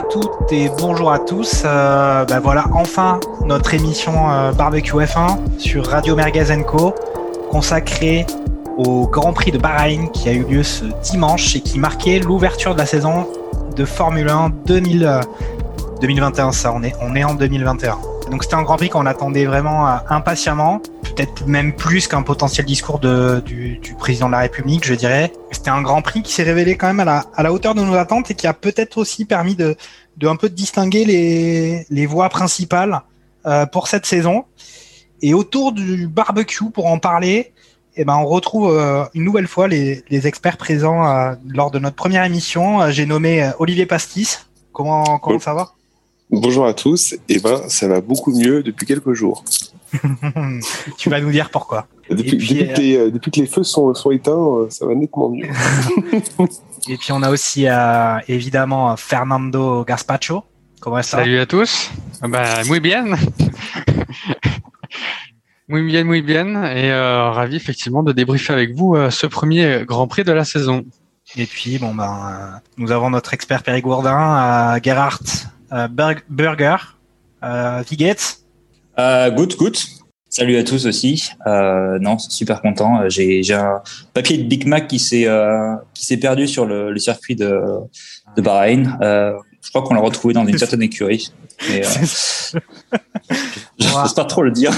à toutes et bonjour à tous. Euh, ben voilà enfin notre émission euh, Barbecue F1 sur Radio Merguez Co consacrée au Grand Prix de Bahreïn qui a eu lieu ce dimanche et qui marquait l'ouverture de la saison de Formule 1 2000, euh, 2021. Ça, on est en 2021. Donc c'était un Grand Prix qu'on attendait vraiment impatiemment, peut-être même plus qu'un potentiel discours du président de la République, je dirais. C'était un Grand Prix qui s'est révélé quand même à la, à la hauteur de nos attentes et qui a peut-être aussi permis de, de un peu distinguer les, les voies principales euh, pour cette saison. Et autour du barbecue, pour en parler, eh ben on retrouve euh, une nouvelle fois les, les experts présents euh, lors de notre première émission. J'ai nommé Olivier Pastis. Comment, comment ça va? Bonjour à tous. Eh ben, ça va beaucoup mieux depuis quelques jours. Tu vas nous dire pourquoi. Depuis, Et puis, depuis que, les, euh, depuis que les feux sont, sont éteints, euh, ça va nettement mieux. Et puis on a aussi euh, évidemment Fernando Gaspacho. Comment ça va? Salut à tous. Bah, muy bien. muy bien, muy bien. Et euh, ravi effectivement de débriefer avec vous euh, ce premier Grand Prix de la saison. Et puis bon ben euh, nous avons notre expert périgourdin, euh, Gerhard euh, Berg- Burger, euh. Euh, good, good. Salut à tous aussi. Euh, non, super content. Euh, J'ai un papier de Big Mac qui s'est euh, perdu sur le, circuit de de Bahreïn. Euh, je crois qu'on l'a retrouvé dans une certaine écurie. Euh, je n'ose pas trop le dire.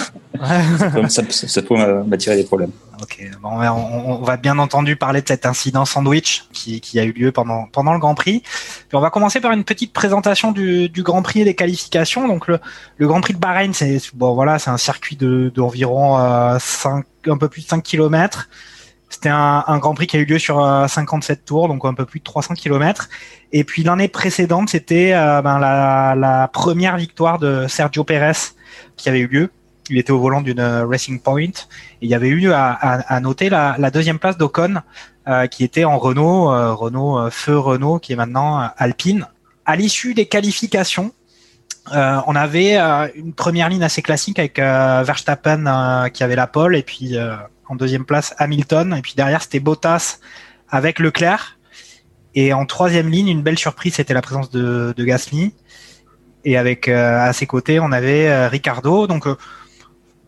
Ça, ça, ça peut m'a- m'attirer des problèmes. Ok, bon, on, va- on- on va bien entendu parler de cet incident sandwich qui, qui a eu lieu pendant, pendant le Grand Prix. Puis on va commencer par une petite présentation du, du Grand Prix et des qualifications. Donc le, le Grand Prix de Bahreïn, c'est bon voilà, c'est un circuit de d'environ euh, 5, un peu plus de 5 km. C'était un, Grand Prix qui a eu lieu sur euh, 57 tours, donc un peu plus de 300 km. Et puis l'année précédente, c'était euh, ben, la, première victoire de Sergio Pérez qui avait eu lieu. Il était au volant d'une euh, Racing Point. Et il y avait eu à, à, noter la, deuxième place d'Ocon, euh, qui était en Renault, euh, Renault euh, feu Renault, qui est maintenant euh, Alpine. À l'issue des qualifications, euh, on avait euh, une première ligne assez classique avec euh, Verstappen euh, qui avait la pole, et puis euh, deuxième place Hamilton, et puis derrière c'était Bottas avec Leclerc. Et en troisième ligne, une belle surprise, c'était la présence de, Gasly. Et avec euh, à ses côtés, on avait euh, Ricardo. Donc euh,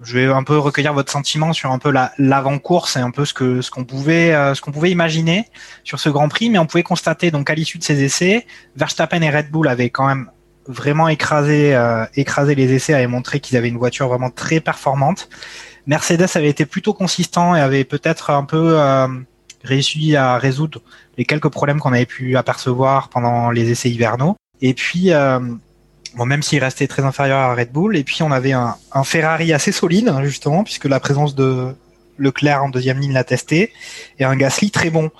je vais un peu recueillir votre sentiment sur un peu la l'avant-course et un peu ce que ce qu'on pouvait ce qu'on pouvait imaginer sur ce Grand Prix, mais on pouvait constater donc à l'issue de ces essais, Verstappen et Red Bull avaient quand même vraiment écrasé écrasé les essais, avaient montré qu'ils avaient une voiture vraiment très performante. Mercedes avait été plutôt consistant et avait peut-être un peu euh, réussi à résoudre les quelques problèmes qu'on avait pu apercevoir pendant les essais hivernaux. Et puis euh, Bon, même s'il restait très inférieur à Red Bull. Et puis, on avait un, Ferrari assez solide, hein, justement, puisque la présence de Leclerc en deuxième ligne l'a testé, et un Gasly très bon.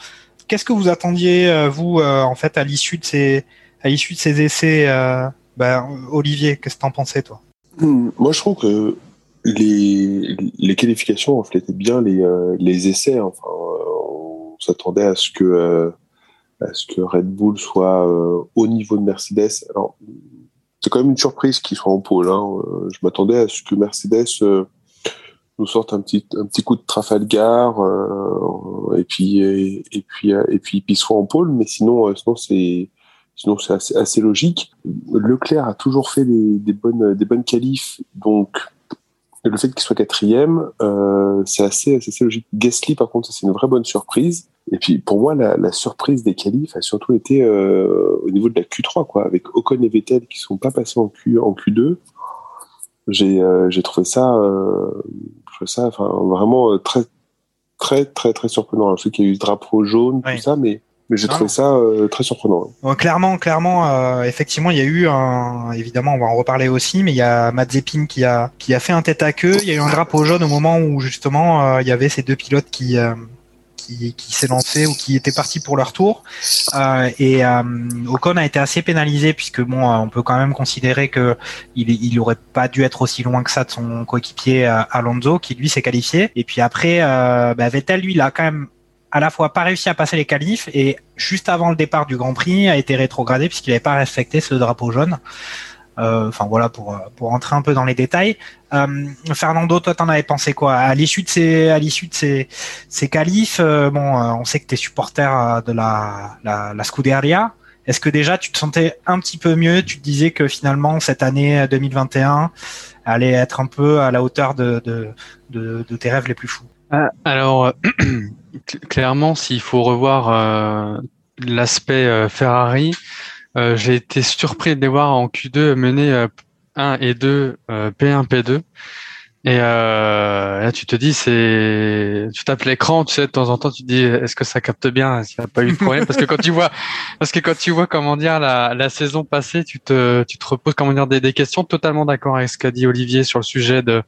Qu'est-ce que vous attendiez, euh, vous, en fait, à l'issue de ces, à l'issue de ces essais ben, Olivier, qu'est-ce que t'en pensais, toi? Moi, je trouve que les, les qualifications reflétaient bien les, euh, les essais. Enfin, euh, on s'attendait à ce que euh, à ce que Red Bull soit euh, au niveau de Mercedes. Alors, c'est quand même une surprise qu'ils soient en pôle. Hein. Euh, Je m'attendais à ce que Mercedes nous sorte un petit un petit coup de Trafalgar et puis et, et puis et puis puis soit en pôle. Mais sinon, sinon c'est sinon c'est assez, assez logique. Leclerc a toujours fait des, des bonnes des bonnes qualifs, donc le fait qu'il soit quatrième, euh, c'est assez, assez logique. Gasly, par contre, c'est une vraie bonne surprise. Et puis, pour moi, la, la surprise des qualifs a surtout été euh, au niveau de la Q3, quoi, avec Ocon et Vettel qui sont pas passés en, Q, en Q2. J'ai euh, trouvé ça, euh, je trouvais ça enfin, vraiment très, très, très, très surprenant. Je sais qu'il y a eu ce drapeau jaune, tout ça, mais, mais j'ai Non, trouvé ça euh, très surprenant. Clairement, clairement, euh, effectivement, il y a eu un, évidemment, on va en reparler aussi, mais il y a Mazepin qui a, qui a fait un tête à queue. Il y a eu un drapeau jaune au moment où justement euh, il y avait ces deux pilotes qui, qui, qui s'est lancé ou qui étaient partis pour leur tour. Euh, et euh, Ocon a été assez pénalisé puisque bon, euh, on peut quand même considérer que il, il aurait pas dû être aussi loin que ça de son coéquipier Alonso qui lui s'est qualifié. Et puis après, bah, Vettel lui, il a quand même à la fois pas réussi à passer les qualifs et juste avant le départ du Grand Prix a été rétrogradé puisqu'il n'avait pas respecté ce drapeau jaune. Euh, Enfin voilà pour pour rentrer un peu dans les détails. Euh, Fernando, toi t'en avais pensé quoi? À l'issue de ces à l'issue de ces ces qualifs euh, Bon, euh, on sait que t'es supporter euh, de la la, la Scuderia. Est-ce que déjà tu te sentais un petit peu mieux? Tu te disais que finalement cette année 2021 allait être un peu à la hauteur de de, de, de tes rêves les plus fous? Alors, clairement, s'il faut revoir euh, l'aspect euh, Ferrari, euh, j'ai été surpris de les voir en Q2 mener 1 et 2 P1, P2. Et là, tu te dis, c'est, tu tapes l'écran, tu sais, de temps en temps, tu te dis, est-ce que ça capte bien, s'il n'y a pas eu de problème, parce que quand tu vois, parce que quand tu vois, comment dire, la, la saison passée, tu te, tu te reposes, comment dire, des, des questions. Totalement d'accord avec ce qu'a dit Olivier sur le sujet de,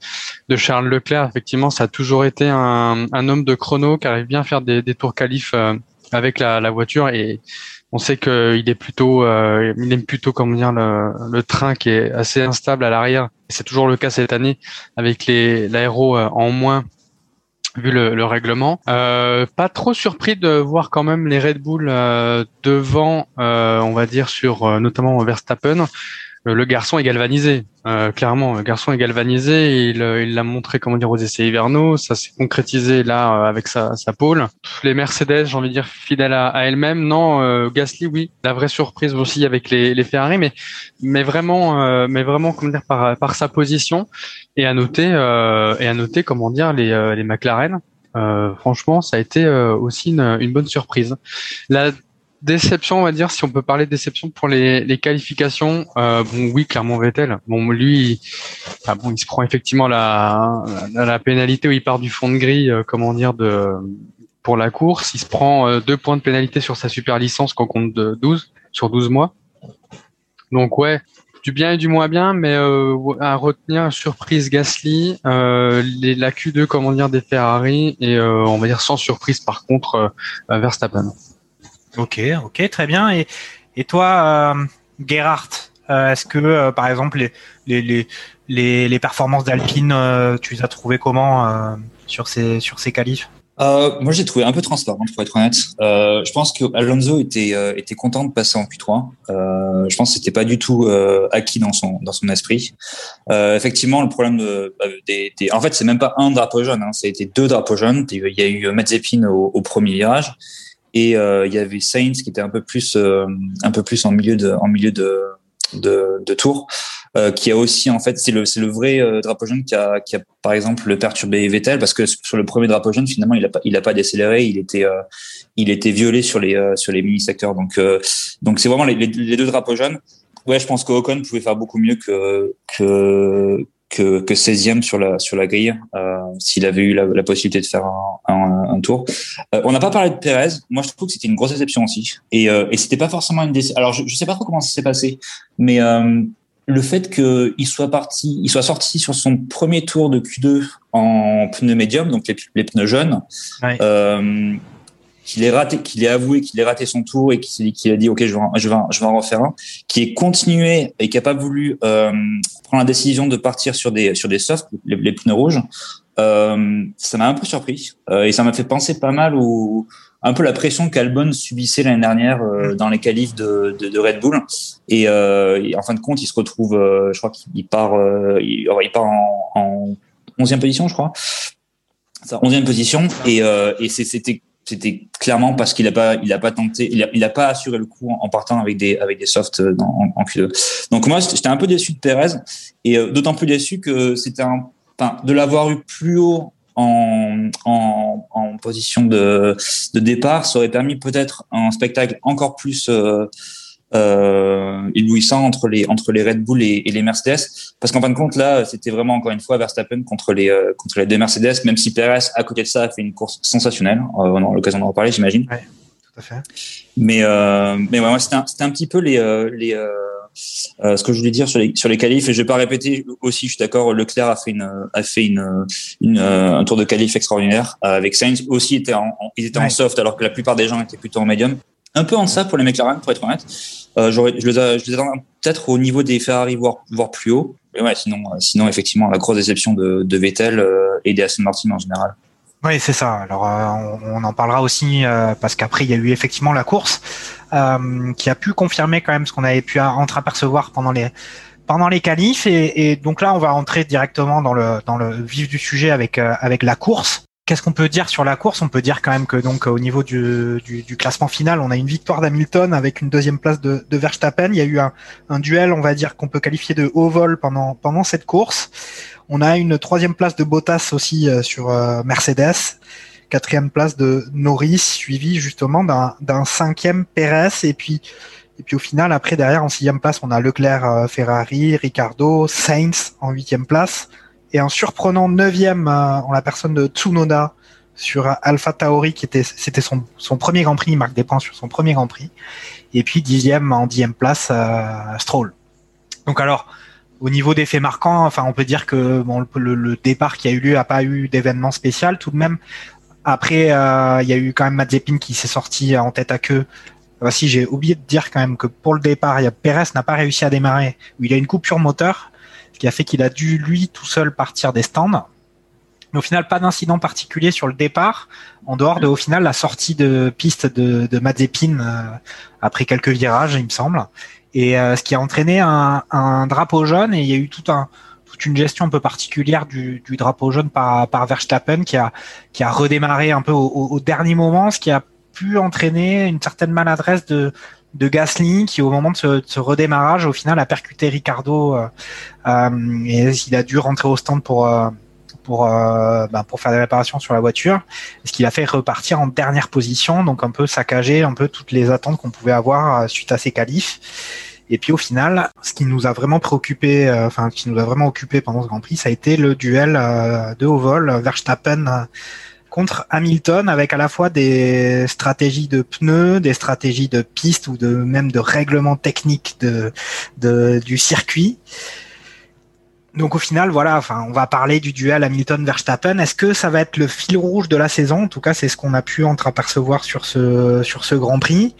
de Charles Leclerc. Effectivement, ça a toujours été un, un homme de chrono qui arrive bien à faire des, des tours qualifs avec la, la voiture et on sait qu'il est plutôt, euh, il aime plutôt comment dire le, le, train qui est assez instable à l'arrière. C'est toujours le cas cette année avec l'aéro en moins vu le, le règlement. Euh, pas trop surpris de voir quand même les Red Bull euh, devant, on va dire sur notamment Verstappen le garçon est galvanisé. Euh, clairement, le garçon est galvanisé. il, il l'a montré, comment dire, aux essais hivernaux. Ça s'est concrétisé là euh, avec sa, sa pole. Les Mercedes, j'ai envie de dire, fidèles à, à elles-mêmes. Non, euh, Gasly, oui, la vraie surprise aussi avec les, les Ferrari, mais mais vraiment, euh, mais vraiment, comment dire, par par sa position. Et à noter, euh, et à noter, comment dire, les les McLaren. franchement, ça a été aussi une, une bonne surprise. Déception, on va dire, si on peut parler de déception pour les, qualifications, euh, bon, oui, clairement Vettel. Bon, lui, enfin, bon, il se prend effectivement la, la, la, pénalité où il part du fond de grille, euh, comment dire, de pour la course. Il se prend euh, deux points de pénalité sur sa super licence qu'on compte de 12 sur 12 mois. Donc ouais, du bien et du moins bien, mais euh, à retenir surprise Gasly, les, la Q2 comment dire des Ferrari et on va dire sans surprise par contre Verstappen. Ok, ok, très bien. Et, toi, euh, Gerhardt, euh, est-ce que, euh, par exemple, les, les, les, les performances d'Alpine, euh, tu les as trouvées comment sur ces, sur ces qualifs? Moi, j'ai trouvé un peu transparent, pour être honnête. Je pense que Alonso était était content de passer en Q3. Euh, je pense que c'était pas du tout acquis dans son dans son esprit. effectivement, le problème de, des, des en fait, c'est même pas un drapeau jaune, hein, a été deux drapeaux jaunes. Il y a eu Mazepin au, au premier virage et euh, il y avait Saints qui était un peu plus euh, un peu plus en milieu de en milieu de de, tour euh, qui a aussi en fait c'est le c'est le vrai drapeau jaune qui a qui a par exemple le perturbé Vettel parce que sur le premier drapeau jaune finalement il a pas il a pas décéléré il était il était violé sur les sur les mini secteurs donc donc c'est vraiment les, deux drapeaux jaunes. Ouais je pense que Ocon pouvait faire beaucoup mieux que que, que 16e sur la sur la grille euh, s'il avait eu la, la, possibilité de faire un, un, un tour. Euh, on n'a pas parlé de Perez. Moi, je trouve que c'était une grosse déception aussi. Et, euh, et c'était pas forcément une déception. Alors, je, je sais pas trop comment ça s'est passé, mais euh, le fait qu'il soit parti, il soit sorti sur son premier tour de Q2 en pneus médium, donc les, les pneus jaunes. Ouais. Euh, qu'il ait raté, qu'il ait avoué qu'il ait raté son tour et qu'il qu a dit ok je vais, je vais, je vais en refaire un, qui est continué et qui a pas voulu euh, prendre la décision de partir sur des sur des softs, les, les pneus rouges, euh, ça m'a un peu surpris euh, et ça m'a fait penser pas mal au un peu la pression qu'Albon subissait l'année dernière euh, dans les qualifs de, de, de Red Bull. Et, euh, et, en fin de compte il se retrouve, je crois qu'il part, il, il, part en, en 11e position je crois, sa 11e position. Et, et c'était c'était clairement parce qu'il a pas il a pas tenté il a, pas assuré le coup en, partant avec des avec des softs dans, en, en Q2 donc moi j'étais un peu déçu de Perez et euh, d'autant plus déçu que c'était un enfin de l'avoir eu plus haut en, en, en position de, de départ ça aurait permis peut-être un spectacle encore plus euh, euh, éblouissant entre les entre les Red Bull et, et les Mercedes. Parce qu'en fin de compte là c'était vraiment encore une fois Verstappen contre les euh, contre les deux Mercedes même si Perez à côté de ça a fait une course sensationnelle. Euh, on aura l'occasion d'en reparler j'imagine. Ouais, tout à fait. Mais euh, mais ouais, c'était un, c'était un petit peu les euh, les euh, ce que je voulais dire sur les sur les qualifs. Et je vais pas répéter aussi je suis d'accord Leclerc a fait une a fait une, une un tour de qualif extraordinaire avec Sainz. Aussi était en, en ils étaient ouais. en soft alors que la plupart des gens étaient plutôt en médium un peu en deçà pour les McLaren, pour être honnête. Euh, je les, attends peut-être au niveau des Ferrari, voire, voire plus haut. Mais ouais, sinon, sinon effectivement, la grosse déception de, de Vettel euh, et des Aston Martin en général. Oui, c'est ça. Alors, euh, on, en parlera aussi euh, parce qu'après, il y a eu effectivement la course euh, qui a pu confirmer quand même ce qu'on avait pu entreapercevoir pendant les pendant les qualifs. Et, et, donc là, on va entrer directement dans le dans le vif du sujet avec avec la course. Qu'est-ce qu'on peut dire sur la course? On peut dire quand même que donc au niveau du, classement final, on a une victoire d'Hamilton avec une deuxième place de, Verstappen. Il y a eu un, duel, on va dire qu'on peut qualifier de haut vol pendant pendant cette course. On a une troisième place de Bottas aussi euh, sur euh, Mercedes, quatrième place de Norris, suivi justement d'un cinquième Perez et puis et puis au final après derrière en sixième place on a Leclerc, euh, Ferrari, Ricardo, Sainz en huitième place et un surprenant neuvième euh, en la personne de Tsunoda sur Alpha Tauri qui était c'était son, son premier Grand Prix, il marque des points sur son premier Grand Prix. Et puis dixième en dixième place euh, Stroll. Donc alors au niveau des faits marquants, enfin on peut dire que bon le, le départ qui a eu lieu a pas eu d'événement spécial tout de même. Après euh, il y a eu quand même Mazepin qui s'est sorti en tête à queue. Voici, j'ai oublié de dire quand même que pour le départ, y Perez n'a pas réussi à démarrer, il a une coupure moteur ce qui a fait qu'il a dû lui tout seul partir des stands. Mais au final, pas d'incident particulier sur le départ, en dehors de au final la sortie de piste de, de euh, après quelques virages, il me semble, et euh, ce qui a entraîné un, drapeau jaune et il y a eu toute une gestion un peu particulière du, drapeau jaune par, Verstappen qui a redémarré un peu au dernier moment, ce qui a pu entraîner une certaine maladresse de de Gasly qui au moment de ce, redémarrage au final a percuté Ricardo euh, euh, et il a dû rentrer au stand pour euh, pour bah, pour faire des réparations sur la voiture ce qui l'a fait repartir en dernière position donc un peu saccager un peu toutes les attentes qu'on pouvait avoir suite à ces qualifs. Et puis au final, ce qui nous a vraiment préoccupé, enfin qui nous a vraiment occupé pendant ce Grand Prix, ça a été le duel de haut vol Verstappen contre Hamilton avec à la fois des stratégies de pneus, des stratégies de piste ou de même de règlement technique de, du circuit. Donc au final, voilà, enfin, on va parler du duel Hamilton-Verstappen. Est-ce que ça va être le fil rouge de la saison? En tout cas, c'est ce qu'on a pu entreapercevoir sur ce sur ce Grand Prix.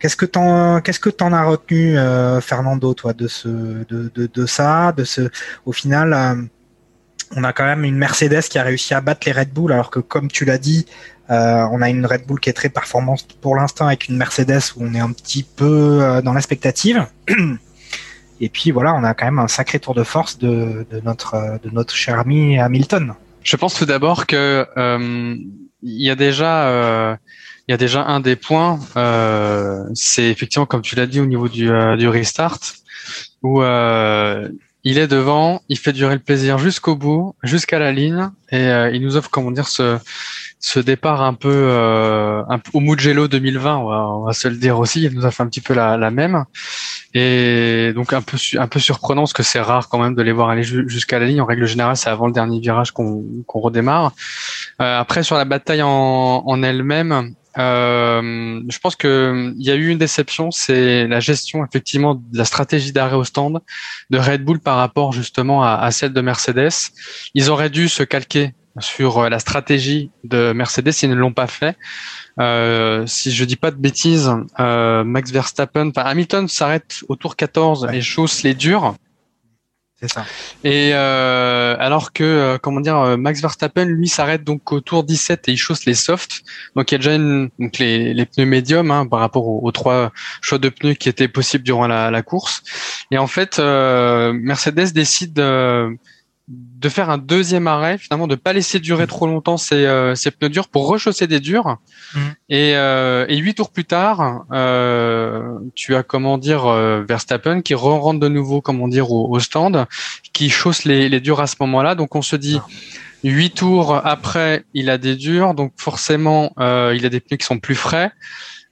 Qu'est-ce que t'en qu'est-ce que t'en as retenu, euh, Fernando, toi, de ce de, de ça, de ce au final. Euh, on a quand même une Mercedes qui a réussi à battre les Red Bull, alors que comme tu l'as dit, euh, on a une Red Bull qui est très performante pour l'instant avec une Mercedes où on est un petit peu euh, dans l'expectative. Et puis voilà, on a quand même un sacré tour de force de, notre euh, de notre cher ami Hamilton. Je pense tout d'abord que il y a déjà il y a déjà un des points, c'est effectivement comme tu l'as dit au niveau du, du restart où il est devant, il fait durer le plaisir jusqu'au bout, jusqu'à la ligne, et euh, il nous offre, comment dire, ce, ce départ un peu, euh, un au Mugello 2020, on va, se le dire aussi. Il nous a un petit peu la, même, et donc un peu, un peu surprenant parce que c'est rare quand même de les voir aller jusqu'à la ligne. En règle générale, c'est avant le dernier virage qu'on redémarre. Euh, après, sur la bataille en elle-même, euh, je pense que il y a eu une déception, c'est la gestion effectivement de la stratégie d'arrêt au stand de Red Bull par rapport justement à, à, celle de Mercedes. Ils auraient dû se calquer sur euh, la stratégie de Mercedes, ils ne l'ont pas fait. Euh, si je dis pas de bêtises, euh, Max Verstappen, enfin Hamilton s'arrête au tour 14 et chausse les durs. Et euh, alors que, euh, comment dire, euh, Max Verstappen, lui, s'arrête donc au tour 17 et il chausse les softs. Donc il y a déjà une, donc les, les pneus médiums hein, par rapport aux, trois choix de pneus qui étaient possibles durant la, la course. Et en fait, euh, Mercedes décide de faire un deuxième arrêt, finalement, de pas laisser durer trop longtemps ces, euh, ces pneus durs pour rechausser des durs. Mmh. Et, euh, et huit tours plus tard, euh, tu as comment dire euh, Verstappen qui re rentre de nouveau comment dire au, au stand, qui chausse les, les durs à ce moment-là. Donc on se dit huit tours après, il a des durs, donc forcément euh, il a des pneus qui sont plus frais.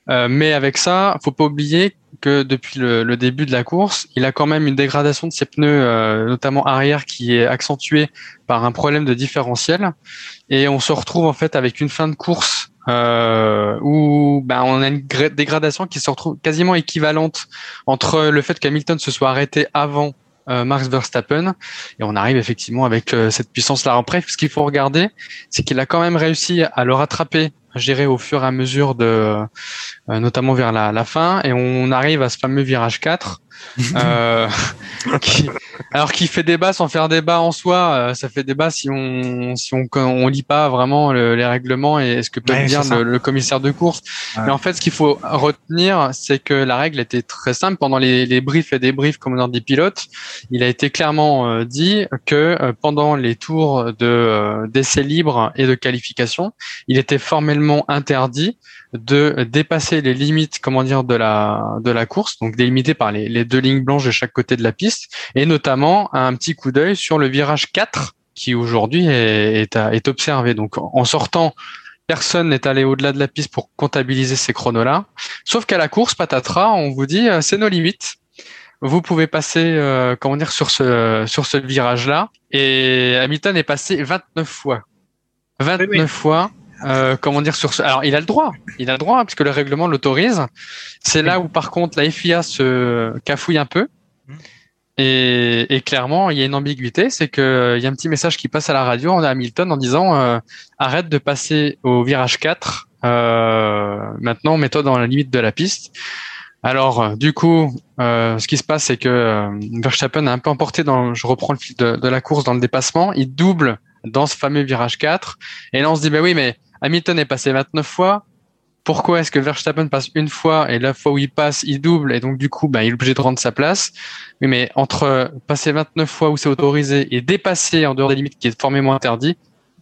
Euh, mais avec ça, faut pas oublier que depuis le, le, début de la course, il a quand même une dégradation de ses pneus, euh, notamment arrière, qui est accentuée par un problème de différentiel. Et on se retrouve en fait avec une fin de course euh, où ben, on a une dégradation qui se retrouve quasiment équivalente entre le fait qu'Hamilton se soit arrêté avant euh, Max Verstappen et on arrive effectivement avec euh, cette puissance là en près. Ce qu'il faut regarder, c'est qu'il a quand même réussi à le rattraper gérer au fur et à mesure de, euh, notamment vers la, la, fin, et on arrive à ce fameux virage 4 euh, qui, alors qui fait débat sans faire débat en soi, euh, ça fait débat si on si on on lit pas vraiment le, les règlements et ce que peut Ouais, dire le, le commissaire de course. Ouais. Mais en fait, ce qu'il faut retenir, c'est que la règle était très simple pendant les, les briefs et débriefs commandant des pilotes. Il a été clairement euh, dit que euh, pendant les tours de euh, d'essai libre et de qualification, il était formellement interdit de dépasser les limites, comment dire, de la de la course, donc délimitées par les, les deux lignes blanches de chaque côté de la piste, et notamment un petit coup d'œil sur le virage 4 qui aujourd'hui est, est, est observé. Donc en sortant, personne n'est allé au-delà de la piste pour comptabiliser ces chronos-là, sauf qu'à la course, patatras, on vous dit euh, c'est nos limites. Vous pouvez passer, euh, comment dire, sur ce sur ce virage-là, et Hamilton est passé 29 fois. 29 Oui, oui. fois euh, comment dire sur ce alors il a le droit. Il a le droit puisque le règlement l'autorise. C'est là où par contre la FIA se cafouille un peu. Mhm. et, et clairement il y a une ambiguïté. C'est que euh, il y a un petit message qui passe à la radio en Hamilton en disant euh, arrête de passer au virage 4 euh, maintenant mets-toi dans la limite de la piste. Alors euh, du coup euh, ce qui se passe c'est que euh, Verstappen a un peu emporté dans je reprends le fil de, de la course dans le dépassement. Il double dans ce fameux virage 4 et là on se dit bah oui mais Hamilton est passé 29 fois. Pourquoi est-ce que Verstappen passe une fois et la fois où il passe, il double et donc du coup, bah, il est obligé de rendre sa place? Mais entre passer 29 fois où c'est autorisé et dépasser en dehors des limites qui est formellement interdit,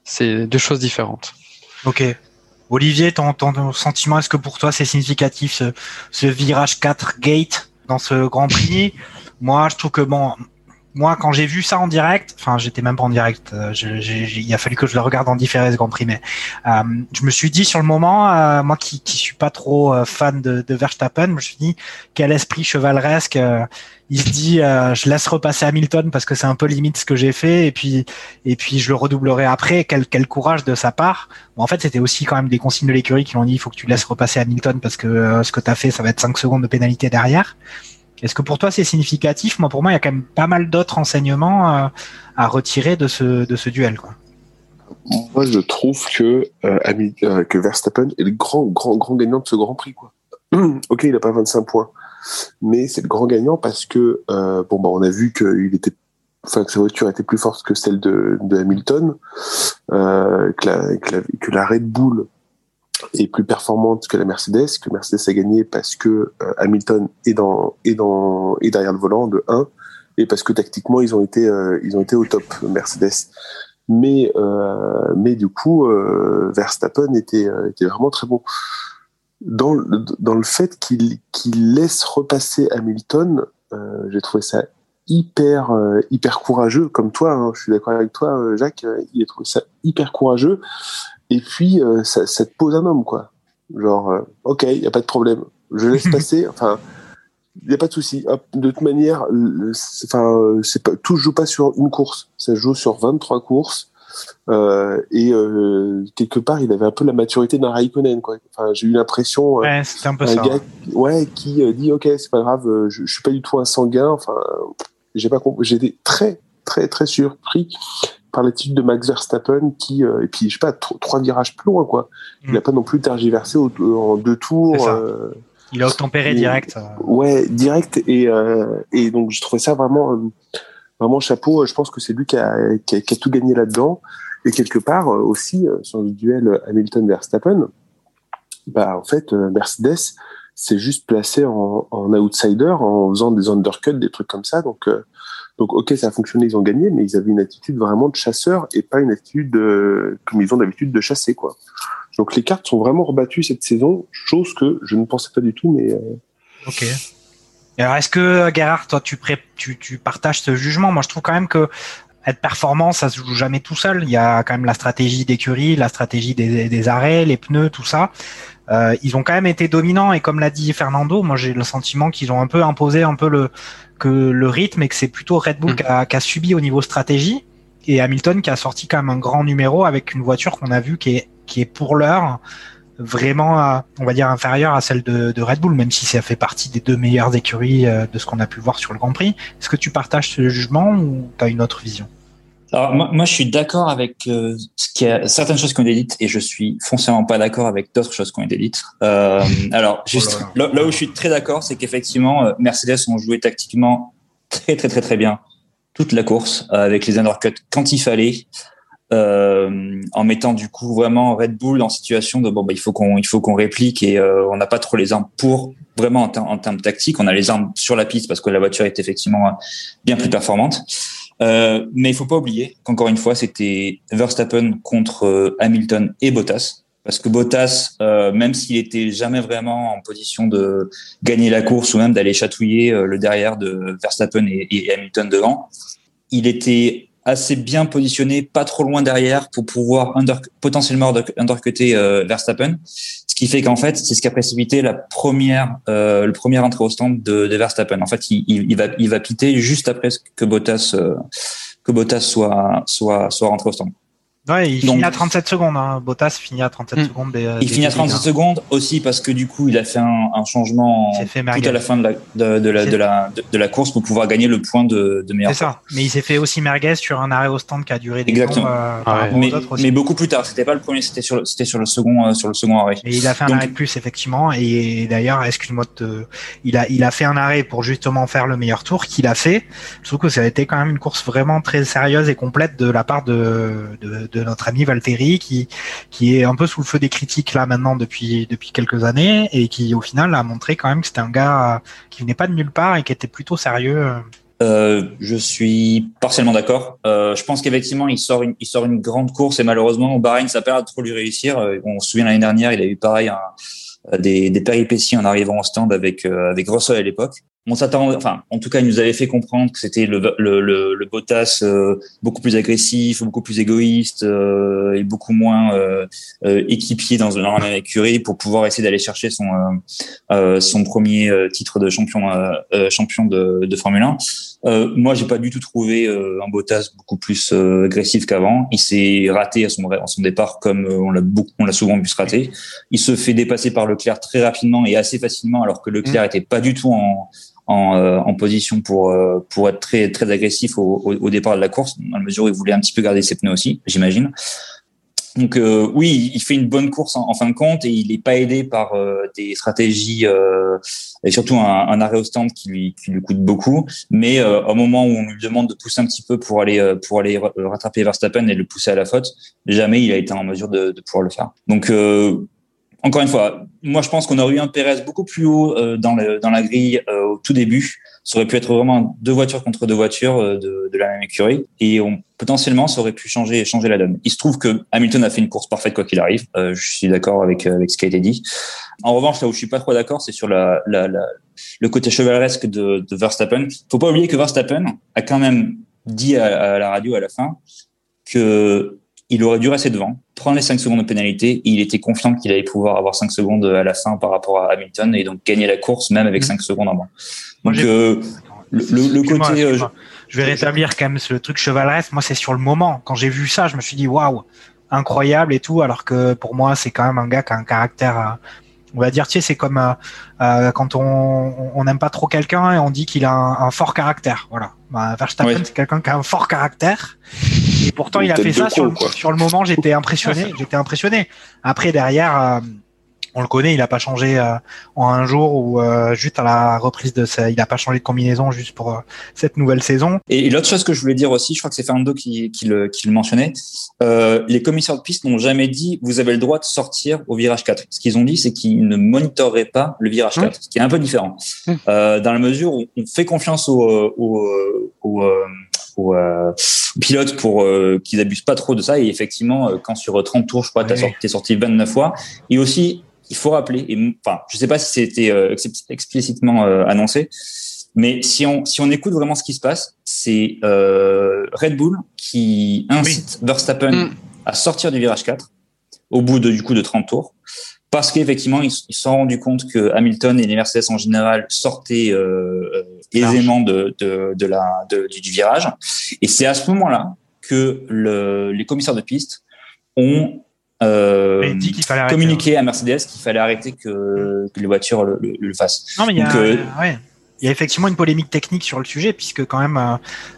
c'est deux choses différentes. Ok. Olivier, ton, ton sentiment, est-ce que pour toi c'est significatif ce, ce virage 4 gate dans ce Grand Prix? Moi, je trouve que bon, moi quand j'ai vu ça en direct, enfin j'étais même pas en direct, euh, il a fallu que je le regarde en différé ce Grand Prix, mais euh, je me suis dit sur le moment, euh, moi qui qui suis pas trop euh, fan de, de Verstappen, je me suis dit quel esprit chevaleresque. euh, il se dit, je laisse repasser Hamilton parce que c'est un peu limite ce que j'ai fait, et puis et puis je le redoublerai après. Quel quel courage de sa part. Bon, en fait, c'était aussi quand même des consignes de l'écurie qui l'ont dit il faut que tu laisses repasser Hamilton parce que ce que tu as fait, ça va être 5 secondes de pénalité derrière. Est-ce que pour toi c'est significatif? Moi, pour moi, il y a quand même pas mal d'autres enseignements euh, à retirer de ce duel. Moi, je trouve que, euh, euh, que Verstappen est le grand, grand, grand gagnant de ce Grand Prix. Ok, il n'a pas 25 points, mais c'est le grand gagnant parce que, bon, bah, on a vu que sa voiture était plus forte que celle de, Hamilton, que la Red Bull est plus performante que la Mercedes, que Mercedes a gagné parce que euh, Hamilton est dans, est dans, est derrière le volant de 1 et parce que tactiquement ils ont été, euh, ils ont été au top Mercedes. Mais euh, mais du coup Verstappen était était vraiment très bon. Dans le, dans le fait qu'il qu'il laisse repasser Hamilton j'ai trouvé ça hyper hyper courageux comme toi hein, je suis d'accord avec toi Jacques il a trouvé ça hyper courageux et puis euh, ça, ça te pose un homme quoi genre euh, ok il y a pas de problème je laisse passer enfin il n'y a pas de souci. De toute manière, enfin, c'est pas, tout se joue pas sur une course. Ça joue sur 23 courses. Euh, et euh, quelque part, il avait un peu la maturité d'un Raikkonen. Quoi. Enfin, j'ai eu l'impression, euh, Ouais, c'était un peu un ça. gars, ouais, qui euh, dit, ok, c'est pas grave, euh, je, je suis pas du tout un sanguin. Enfin, j'ai pas compris. J'étais très, très, très surpris par l'attitude de Max Verstappen qui, euh, et puis je sais pas, tro- trois virages plus loin, quoi. Il Mm. n'a pas non plus tergiversé au- en deux tours. Euh, Il a obtempéré Et- direct. euh. Ouais, direct et euh, et donc je trouvais ça vraiment euh, vraiment chapeau. Je pense que c'est lui qui a, qui a qui a tout gagné là-dedans et quelque part euh, aussi euh, sur le duel Hamilton Verstappen. Bah en fait euh, Mercedes s'est juste placé en, outsider en faisant des undercuts, des trucs comme ça. Donc euh, donc ok ça a fonctionné, ils ont gagné, mais ils avaient une attitude vraiment de chasseur et pas une attitude de, comme ils ont d'habitude de chasser quoi. Donc les cartes sont vraiment rebattues cette saison, chose que je ne pensais pas du tout, mais euh, Ok. Alors, est-ce que euh, Gerhard, toi, tu, tu, partages ce jugement? Moi, je trouve quand même que être performant, ça se joue jamais tout seul. Il y a quand même la stratégie d'écurie, la stratégie des arrêts, les pneus, tout ça. Euh, ils ont quand même été dominants et comme l'a dit Fernando, moi j'ai le sentiment qu'ils ont un peu imposé un peu le que le rythme et que c'est plutôt Red Bull Mhm. qui, a, subi au niveau stratégie et Hamilton qui a sorti quand même un grand numéro avec une voiture qu'on a vue qui est qui est pour l'heure vraiment, euh, on va dire, inférieure à celle de, de Red Bull, même si ça fait partie des deux meilleures écuries euh, de ce qu'on a pu voir sur le Grand Prix. Est-ce que tu partages ce jugement ou tu as une autre vision? Alors moi, moi, je suis d'accord avec euh, ce qui a, certaines choses qui ont été dites et je suis foncièrement pas d'accord avec d'autres choses qui ont été dites. Euh, alors juste Oh là là, là où je suis très d'accord, c'est qu'effectivement euh, Mercedes ont joué tactiquement très très très très bien toute la course euh, avec les undercuts quand il fallait. Euh, en mettant du coup vraiment Red Bull en situation de bon bah il faut qu'on il faut qu'on réplique et euh, on n'a pas trop les armes pour vraiment en, ter- en termes tactiques on a les armes sur la piste parce que la voiture est effectivement bien plus performante euh, mais il faut pas oublier qu'encore une fois c'était Verstappen contre euh, Hamilton et Bottas. Parce que Bottas euh, même s'il était jamais vraiment en position de gagner la course ou même d'aller chatouiller le derrière de Verstappen et, et Hamilton devant il était assez bien positionné, pas trop loin derrière pour pouvoir under, potentiellement under- undercutter euh, Verstappen. Ce qui fait qu'en fait, c'est ce qui a précipité la première, euh, le premier entrée au stand de, Verstappen. En fait, il, il va, il va piter juste après que Bottas, euh, que Bottas soit, soit, soit rentré au stand. Ouais, il Donc- finit à 37 secondes. Hein. Bottas finit à 37 Mm. secondes. Des, Il des finit à débits, 37 hein. secondes aussi parce que du coup, il a fait un, un changement fait tout à la fin de la, de, de la, de, la, de, de la course pour pouvoir gagner le point de, de meilleur. C'est ça. Mais il s'est fait aussi merguez sur un arrêt au stand qui a duré des Exactement. temps, euh, Ah ouais. rapport Mais, beaucoup plus tard. C'était pas le premier, c'était sur, le- c'était sur le second, euh, sur le second arrêt. Et il a fait un Donc- arrêt de plus effectivement. Et d'ailleurs, excuse-moi, te- il a il a fait un arrêt pour justement faire le meilleur tour qu'il a fait. Je trouve que ça a été quand même une course vraiment très sérieuse et complète de la part de de, de notre ami Valtteri qui qui est un peu sous le feu des critiques là maintenant depuis depuis quelques années et qui au final a montré quand même que c'était un gars qui venait pas de nulle part et qui était plutôt sérieux. Euh, je suis partiellement d'accord. Euh, je pense qu'effectivement, il sort une, il sort une grande course et malheureusement, au Bahreïn, ça perd trop lui réussir. Euh, On se souvient l'année dernière, il a eu pareil un, euh, des, des péripéties en arrivant au stand avec euh, avec Russell à l'époque. On s'attend, enfin, en tout cas, il nous avait fait comprendre que c'était le le le, le Bottas euh, beaucoup plus agressif, beaucoup plus égoïste euh, et beaucoup moins euh, euh, équipier dans, dans la même écurie pour pouvoir essayer d'aller chercher son euh, euh, son premier titre de champion champion de, de Formule 1. Euh, moi, j'ai pas du tout trouvé euh, un Bottas beaucoup plus euh, agressif qu'avant. Il s'est raté à son, à son départ, comme on l'a beaucoup, on l'a souvent vu se rater. Il se fait dépasser par Leclerc très rapidement et assez facilement, alors que Leclerc était pas du tout en en, euh, en position pour euh, pour être très très agressif au, au, au départ de la course, dans la mesure où il voulait un petit peu garder ses pneus aussi, j'imagine. Donc euh, oui, il fait une bonne course en, en fin de compte et il n'est pas aidé par euh, des stratégies euh, et surtout un, un arrêt au stand qui lui qui lui coûte beaucoup. Mais euh, au moment où on lui demande de pousser un petit peu pour aller euh, pour aller ra- rattraper Verstappen et le pousser à la faute, jamais il a été en mesure de, de pouvoir le faire. Donc euh, encore une fois, moi je pense qu'on aurait eu un Pérez beaucoup plus haut euh, dans, le, dans la grille euh, au tout début. Ça aurait pu être vraiment deux voitures contre deux voitures euh, de, de la même écurie et on, potentiellement ça aurait pu changer changer la donne. Il se trouve que Hamilton a fait une course parfaite quoi qu'il arrive. Euh, je suis d'accord avec avec ce qui a été dit. En revanche, là où je suis pas trop d'accord, c'est sur la, la, la, le côté chevaleresque de, de Verstappen. Faut pas oublier que Verstappen a quand même dit à, à la radio à la fin que il aurait dû rester devant, prendre les 5 secondes de pénalité, et il était confiant qu'il allait pouvoir avoir 5 secondes à la fin par rapport à Hamilton, et donc gagner la course même avec Mhm. 5 secondes en moins. Donc euh, le, le, le Excuse-moi, côté... euh, je vais rétablir quand même ce truc chevaleresque. Moi, c'est sur le moment. Quand j'ai vu ça, je me suis dit waouh, incroyable et tout. Alors que pour moi, c'est quand même un gars qui a un caractère. euh, on va dire, tu sais, c'est comme euh, euh, quand on on n'aime pas trop quelqu'un et on dit qu'il a un, un fort caractère. Voilà. Bah, Verstappen, Oui. c'est quelqu'un qui a un fort caractère. Et pourtant, il a fait ça con, sur, sur le moment. J'étais impressionné. J'étais impressionné. Après, derrière. euh, on le connaît, il a pas changé euh, en un jour ou euh, juste à la reprise de sa, il a pas changé de combinaison juste pour euh, cette nouvelle saison. Et l'autre chose que je voulais dire aussi, je crois que c'est Fernando qui, qui, le, qui le mentionnait, euh, les commissaires de piste n'ont jamais dit vous avez le droit de sortir au virage 4. Ce qu'ils ont dit, c'est qu'ils ne monitoreraient pas le virage 4, ce qui est un peu différent. Mmh. Euh, dans la mesure où on fait confiance aux au, au, au, euh, pilotes pour euh, qu'ils abusent pas trop de ça. Et effectivement, euh, quand sur 30 tours, je crois, Oui. tu es sorti 29 fois. Et aussi, il faut rappeler, et enfin, je sais pas si c'était euh, ex- explicitement euh, annoncé, mais si on si on écoute vraiment ce qui se passe, c'est euh, Red Bull qui incite Verstappen Mm. à sortir du virage 4 au bout de du coup de 30 tours parce qu'effectivement ils se sont rendus compte que Hamilton et les Mercedes en général sortaient euh, euh, aisément de de, de la de- du, virage et c'est à ce moment-là que le, les commissaires de piste ont euh, Il dit qu'il fallait arrêter. communiqué à Mercedes qu'il fallait arrêter que, que les voitures le, le, le fassent. Non, mais il y a, Donc, euh, ouais. Il y a effectivement une polémique technique sur le sujet, puisque quand même, euh,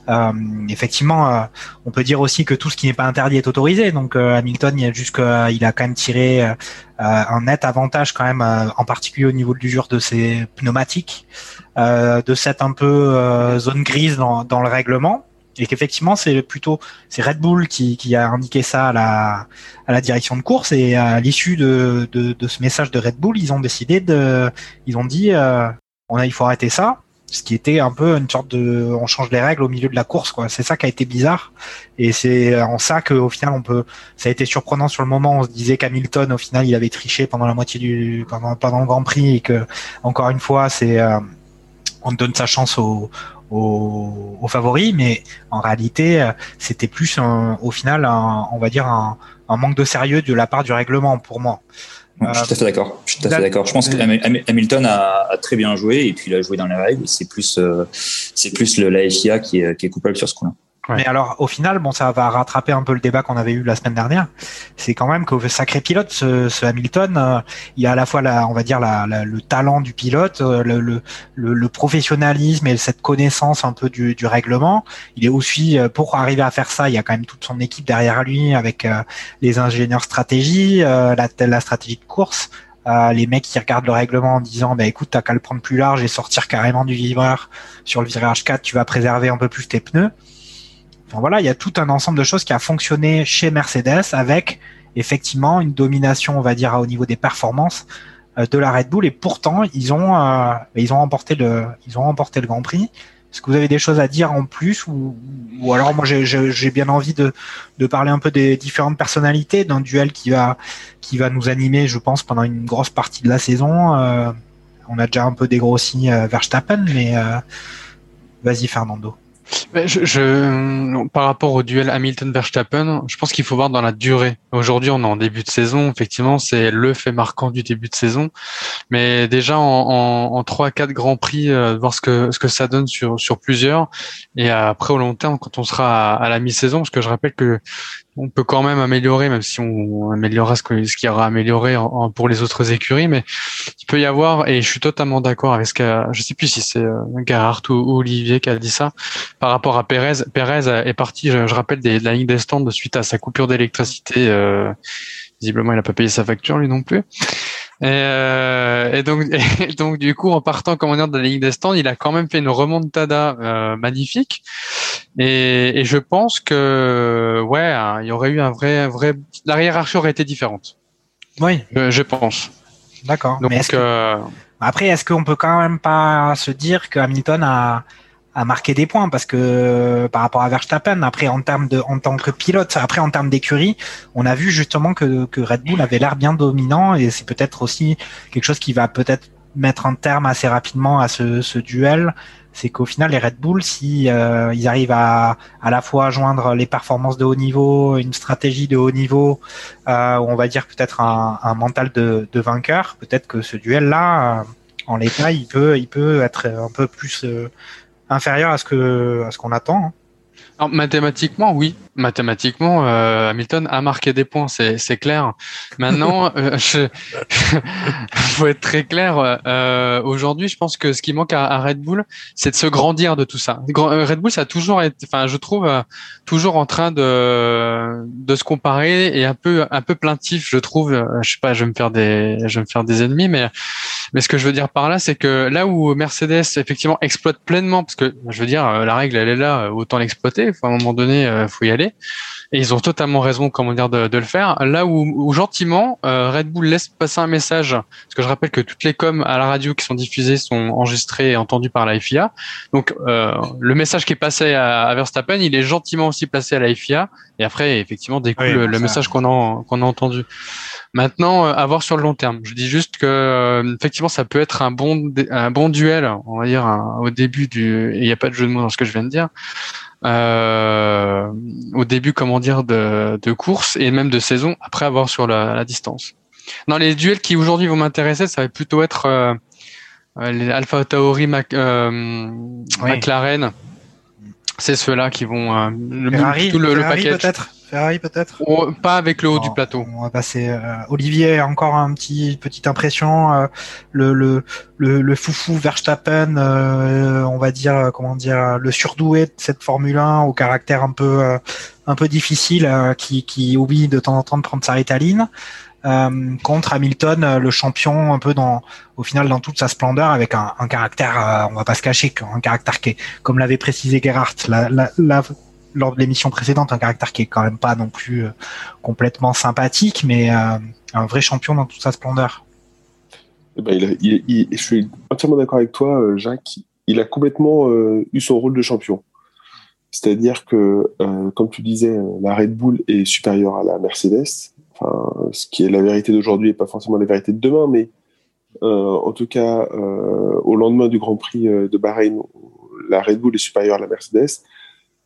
euh, effectivement, euh, on peut dire aussi que tout ce qui n'est pas interdit est autorisé. Donc Hamilton, il a, il a quand même tiré un net avantage quand même, en particulier au niveau de l'usure de ses pneumatiques, de cette un peu zone grise dans, dans le règlement et qu'effectivement c'est plutôt c'est Red Bull qui, qui, a indiqué ça à la, à la direction de course et à l'issue de, de, de, ce message de Red Bull ils ont décidé de ils ont dit euh, on a il faut arrêter ça ce qui était un peu une sorte de on change les règles au milieu de la course quoi. C'est ça qui a été bizarre. Et c'est en ça que au final on peut ça a été surprenant sur le moment. On se disait qu'Hamilton au final il avait triché pendant la moitié du pendant le Grand Prix et que encore une fois c'est euh, on donne sa chance aux, favoris, mais en réalité, c'était plus au final, on va dire, un, un, manque de sérieux de la part du règlement pour moi. Je suis tout à fait d'accord. Je suis tout à fait d'accord. Je pense que Hamilton a, a, très bien joué et puis il a joué dans les règles. C'est plus, euh, c'est plus le, la FIA qui est, qui est coupable sur ce coup-là. Mais alors, au final, bon, ça va rattraper un peu le débat qu'on avait eu la semaine dernière. C'est quand même que sacré pilote, ce, ce Hamilton, euh, il a à la fois la, on va dire la, le talent du pilote, euh, le, le, le, professionnalisme et cette connaissance un peu du, du, règlement. Il est aussi euh, pour arriver à faire ça, il y a quand même toute son équipe derrière lui avec les ingénieurs stratégie, la, la stratégie de course. les mecs qui regardent le règlement en disant bah écoute t'as qu'à le prendre plus large et sortir carrément du vibreur sur le virage 4 tu vas préserver un peu plus tes pneus Voilà, il y a tout un ensemble de choses qui a fonctionné chez Mercedes avec effectivement une domination, on va dire, au niveau des performances euh, de la Red Bull. Et pourtant, ils ont, euh, ils ont remporté le, ils ont remporté le Grand Prix. Est-ce que vous avez des choses à dire en plus ou, alors moi j'ai bien envie de, de parler un peu des différentes personnalités d'un duel qui va qui va nous animer, je pense, pendant une grosse partie de la saison. Euh, on a déjà un peu dégrossi euh, Verstappen, mais vas-y Fernando. Je, par rapport au duel Hamilton-Verstappen, je pense qu'il faut voir dans la durée. Aujourd'hui, on est en début de saison. Effectivement, c'est le fait marquant du début de saison. Mais déjà en, 3 4 grands prix, euh, voir ce que ce que ça donne sur sur plusieurs. Et après au long terme, quand on sera à, à la mi-saison, parce que je rappelle que on peut quand même améliorer, même si on améliorera ce, ce qui aura amélioré pour les autres écuries, mais il peut y avoir, et je suis totalement d'accord avec ce que, je sais plus si c'est euh, ou, Olivier qui a dit ça, par rapport à Perez. Perez est parti, je, rappelle, de la ligne des stands suite à sa coupure d'électricité. Euh, visiblement, il n'a pas payé sa facture, lui non plus. Et, euh, et, donc, et donc du coup, en partant comment dire de la ligne des stands, il a quand même fait une remontada euh, magnifique. Et, et, je pense que ouais, hein, il y aurait eu un vrai, un vrai, la hiérarchie aurait été différente. Oui, je, je pense. D'accord. Donc est euh, après, est-ce qu'on peut quand même pas se dire que Hamilton a à marquer des points parce que par rapport à Verstappen, après en termes de en tant que pilote, après en termes d'écurie, on a vu justement que, que Red Bull avait l'air bien dominant et c'est peut-être aussi quelque chose qui va peut-être mettre un terme assez rapidement à ce, ce duel. C'est qu'au final, les Red Bull, si euh, ils arrivent à à la fois joindre les performances de haut niveau, une stratégie de haut niveau, euh, on va dire peut-être un, un mental de, de vainqueur, peut-être que ce duel-là, euh, en l'état, il peut, il peut être un peu plus euh, inférieur à ce que à ce qu'on attend. Hein. Alors, mathématiquement, oui. Mathématiquement, euh, Hamilton a marqué des points, c'est clair. Maintenant, euh, je, faut être très clair. Euh, Aujourd'hui, je pense que ce qui manque à, à Red Bull, c'est de se grandir de tout ça. Euh, Red Bull, ça a toujours été, enfin, je trouve, euh, toujours en train de de se comparer et un peu un peu plaintif, je trouve. Je sais pas, je vais me faire des, je vais me faire des ennemis, mais mais ce que je veux dire par là, c'est que là où Mercedes effectivement exploite pleinement, parce que je veux dire, la règle elle est là, autant l'exploiter. À un moment donné, faut y aller. Et ils ont totalement raison, comment dire, de, de le faire. Là où, où gentiment, euh, Red Bull laisse passer un message, parce que je rappelle que toutes les coms à la radio qui sont diffusées sont enregistrées et entendues par la FIA. Donc euh, le message qui est passé à, à, Verstappen, il est gentiment aussi placé à la FIA. Et après, effectivement, découle oui, le, message qu'on a, qu'on a entendu. Maintenant, euh, à voir sur le long terme. Je dis juste que euh, effectivement, ça peut être un bon un bon duel, on va dire un, au début du. Il n'y a pas de jeu de mots dans ce que je viens de dire euh, au début, comment dire, de, de, course et même de saison, après avoir sur la, la distance. Dans les duels qui aujourd'hui vont m'intéresser, ça va plutôt être euh, les Alpha Tauri, Mac, euh, oui. McLaren. C'est ceux-là qui vont euh, le, Ferrari, tout le, Ferrari le package. peut-être? Ferrari peut-être? Oh, pas avec le haut du plateau. On va passer. euh, Olivier, encore un petit petite impression. euh, le, le le le foufou Verstappen, euh, on va dire euh, comment dire le surdoué de cette Formule 1 au caractère un peu euh, un peu difficile, euh, qui qui oublie de temps en temps de prendre sa ritaline. euh, contre Hamilton, le champion un peu dans au final dans toute sa splendeur avec un, un caractère, euh, on va pas se cacher, un caractère qui est, comme l'avait précisé Gerhardt, la, la, la- lors de l'émission précédente, un caractère qui est quand même pas non plus euh, complètement sympathique, mais euh, un vrai champion dans toute sa splendeur. Eh ben, il a- je suis entièrement d'accord avec toi, euh, Jacques. Il a complètement eu son rôle de champion. C'est-à-dire que, comme tu disais, la Red Bull est supérieure à la Mercedes. Enfin, ce qui est la vérité d'aujourd'hui et pas forcément la vérité de demain, mais en tout cas, au lendemain du Grand Prix de Bahreïn, la Red Bull est supérieure à la Mercedes.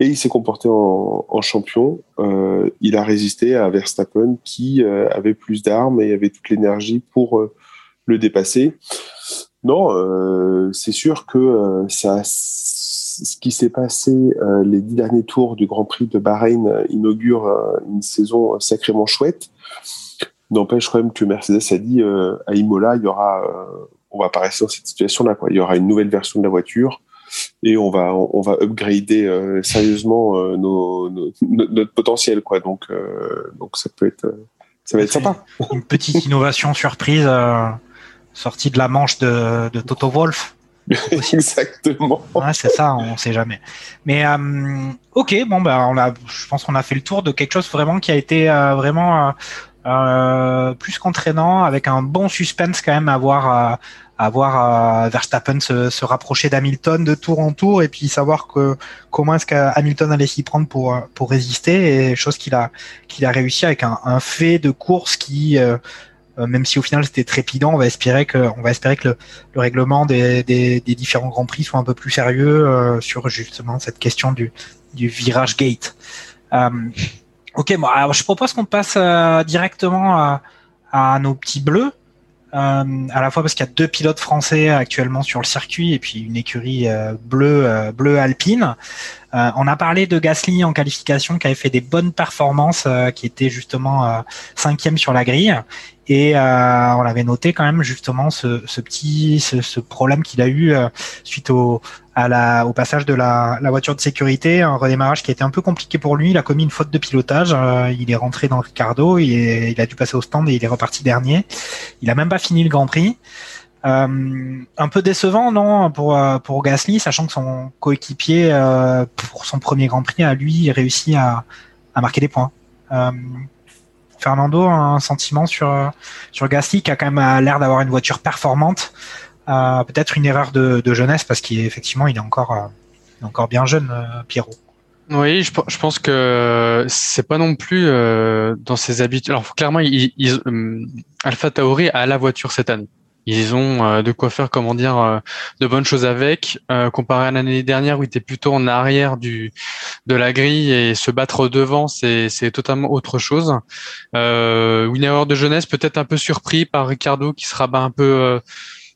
Et il s'est comporté en, champion. Euh, il a résisté à Verstappen qui euh, avait plus d'armes et avait toute l'énergie pour euh, le dépasser. Non, c'est sûr que ce qui s'est passé les dix derniers tours du Grand Prix de Bahreïn inaugure une saison sacrément chouette. N'empêche quand même que Mercedes a dit à Imola, il y aura, on va pas rester dans cette situation-là. Il y aura une nouvelle version de la voiture et on va, on va upgrader euh, sérieusement euh, nos, nos- notre, potentiel. Quoi. Donc, euh, donc ça peut être, ça va être sympa. Une petite innovation surprise sortie de la manche de, de Toto Wolf. Exactement. Ouais, c'est ça, on sait jamais. Mais ok, bon bah on a, je pense qu'on a fait le tour de quelque chose vraiment qui a été vraiment euh, plus qu'entraînant, avec un bon suspense quand même à voir, euh, à voir euh, Verstappen se, se rapprocher d'Hamilton de tour en tour et puis savoir que comment est-ce qu'Hamilton allait s'y prendre pour euh, pour résister et chose qu'il a qu'il a réussi avec un, un fait de course qui euh, euh, même si au final c'était trépidant, on va espérer que, on va espérer que le, le règlement des, des, des différents grands prix soit un peu plus sérieux euh, sur justement cette question du, du virage gate. Euh, ok, bon, alors je propose qu'on passe euh, directement à, à nos petits bleus. Euh, à la fois parce qu'il y a deux pilotes français actuellement sur le circuit et puis une écurie euh, bleue, euh, bleue alpine. Euh, on a parlé de Gasly en qualification qui avait fait des bonnes performances, qui était justement cinquième sur la grille. Et euh, on avait noté quand même justement ce, ce petit ce, ce problème qu'il a eu euh, suite au à la au passage de la, la voiture de sécurité, un redémarrage qui a été un peu compliqué pour lui. Il a commis une faute de pilotage. euh, il est rentré dans Ricardo, il, est- il a dû passer au stand et il est reparti dernier. Il a même pas fini le Grand Prix. Euh, un peu décevant, non, pour euh, pour Gasly, sachant que son coéquipier euh, pour son premier Grand Prix a lui réussi à, à marquer des points. Euh, Fernando, un sentiment sur euh, sur Gasly qui a quand même euh, l'air d'avoir une voiture performante. Euh, Peut-être une erreur de, jeunesse parce qu'effectivement il est encore il bien jeune, Pierrot. Oui, je, pe- je pense que c'est pas non plus dans ses habitudes. Alors clairement, euh, Alpha Tauri a la voiture cette année. Ils ont euh, de quoi faire, comment dire, euh, de bonnes choses avec. Euh, comparé à l'année dernière où il était plutôt en arrière du de la grille et se battre devant, c'est c'est totalement autre chose. Euh, de jeunesse, peut-être un peu surpris par Ricardo qui se rabat un peu.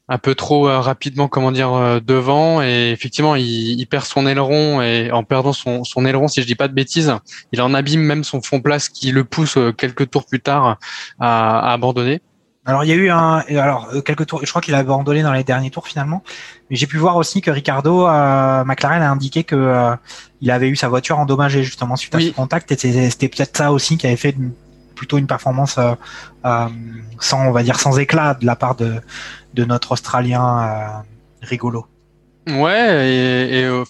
un peu trop rapidement, comment dire, euh, devant et effectivement, il, il perd son aileron et en perdant son, son aileron, si je dis pas de bêtises, il en abîme même son fond place qui le pousse euh, quelques tours plus tard à, à abandonner. Alors il y a eu un alors euh, quelques tours, je crois qu'il a abandonné dans les derniers tours finalement, mais j'ai pu voir aussi que Ricardo euh, McLaren a indiqué que euh, il avait eu sa voiture endommagée justement suite à ce contact. Et c'était peut-être ça aussi qui avait fait une- plutôt une performance euh, euh, sans on va dire sans éclat de la part de de notre Australien euh, rigolo. Ouais, et, et, euh,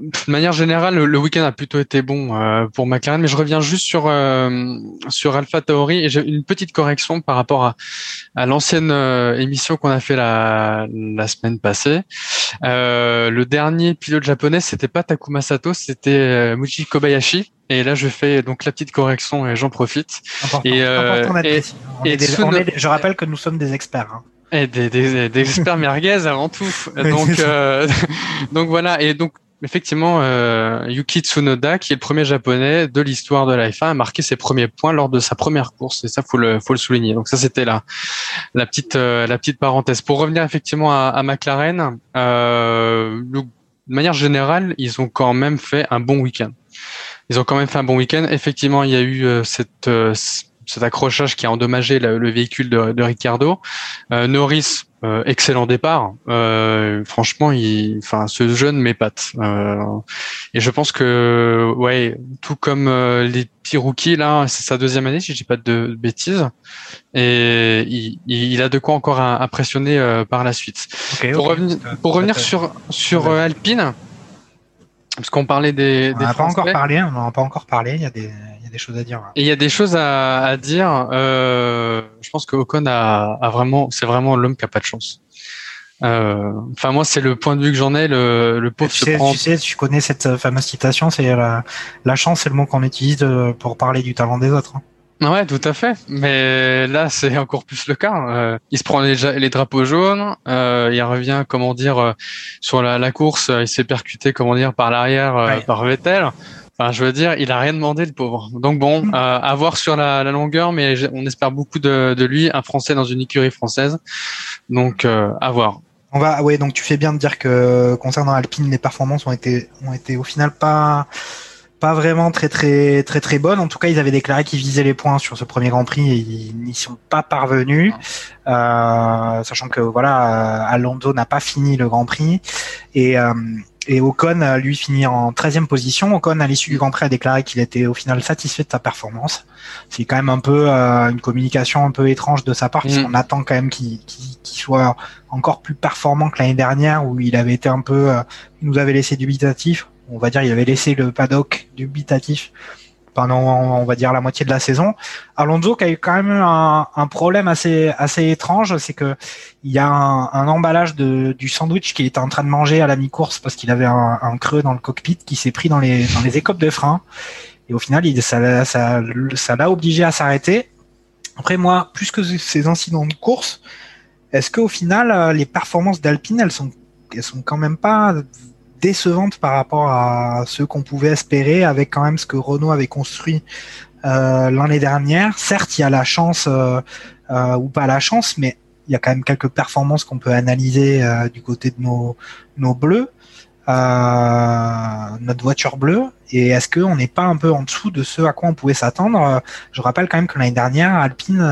de manière générale, le, week-end a plutôt été bon euh, pour McLaren, mais je reviens juste sur euh, sur Alpha Tauri et j'ai une petite correction par rapport à, à l'ancienne euh, émission qu'on a fait la, la semaine passée. Euh, le dernier pilote japonais, c'était pas Takuma Sato, c'était Muji Kobayashi. Et là, je fais donc la petite correction et j'en profite. Important, Et, euh, important et- précis. On et est des- Tsuno- on est des- je rappelle que nous sommes des experts. hein. Et des, des, des experts merguez avant tout. Donc, euh, donc voilà. Et donc, effectivement, euh, Yuki Tsunoda, qui est le premier japonais de l'histoire de la F1, a marqué ses premiers points lors de sa première course. Et ça, faut le, faut le souligner. Donc ça, c'était la, la petite, euh, la petite parenthèse. Pour revenir effectivement à, à McLaren, euh, de manière générale, ils ont quand même fait un bon week-end. ils ont quand même fait un bon week-end. Effectivement, il y a eu euh, cette cet accrochage qui a endommagé le, le véhicule de, de Ricardo. Euh, Norris, euh, excellent départ. Euh, franchement, il, enfin, ce jeune m'épate. Et je pense que, ouais, tout comme les petits rookies là, c'est sa deuxième année, si je dis pas de, bêtises. Et il, il, a de quoi encore impressionner par la suite. Pour revenir, pour revenir sur sur Alpine, parce qu'on parlait des, On n'en a pas encore parlé, on a pas encore parlé, il y a des, des choses à dire. Et il y a des choses à, à dire. Euh, je pense que Ocon a, a vraiment, c'est vraiment l'homme qui a pas de chance. Euh, Enfin, moi, c'est le point de vue que j'en ai. Le, le pauvre Tu se sais, prend. tu sais, tu connais cette euh, fameuse citation, c'est la, la chance, c'est le mot qu'on utilise pour parler du talent des autres. hein. Ouais, tout à fait. Mais là, c'est encore plus le cas. Euh, il se prend les, les drapeaux jaunes. Euh, il revient, comment dire, euh, sur la, la course. Il s'est percuté, comment dire, par l'arrière, Ouais. par Vettel. Enfin, je veux dire, il a rien demandé, le pauvre. Donc bon, Mm. euh, à voir sur la, la longueur, mais on espère beaucoup de, de lui, un Français dans une écurie française. Donc, euh, à voir. On va, ouais, donc tu fais bien de dire que concernant Alpine, les performances ont été, ont été au final pas, pas vraiment très très très très bonnes. En tout cas, ils avaient déclaré qu'ils visaient les points sur ce premier Grand Prix et ils n'y sont pas parvenus, euh, sachant que voilà, Alonso n'a pas fini le Grand Prix et euh, et Ocon euh, lui finit en 13e position. Ocon à l'issue du Grand Prix a déclaré qu'il était au final satisfait de sa performance. C'est quand même un peu euh, une communication un peu étrange de sa part, Mm. puisqu'on attend quand même qu'il soit encore plus performant que l'année dernière où il avait été un peu, euh, il nous avait laissé dubitatif. On va dire, il avait laissé le paddock dubitatif pendant, on va dire, la moitié de la saison. Alonso qui a eu quand même un, un problème assez, étrange, c'est que il y a un, emballage du sandwich qu'il était en train de manger à la mi-course parce qu'il avait un, creux dans le cockpit qui s'est pris dans les, écopes de frein. Et au final, il, ça, l'a- ça, ça l'a obligé à s'arrêter. Après, moi, plus que ces incidents de course, est-ce qu'au final, euh, les performances d'Alpine, elles sont, elles sont quand même pas décevantes par rapport à ce qu'on pouvait espérer avec quand même ce que Renault avait construit euh, l'année dernière. Certes, il y a la chance euh, euh, ou pas la chance, mais il y a quand même quelques performances qu'on peut analyser du côté de nos, nos bleus, notre voiture bleue. Et est-ce qu'on n'est pas un peu en dessous de ce à quoi on pouvait s'attendre? Je rappelle quand même que l'année dernière, Alpine,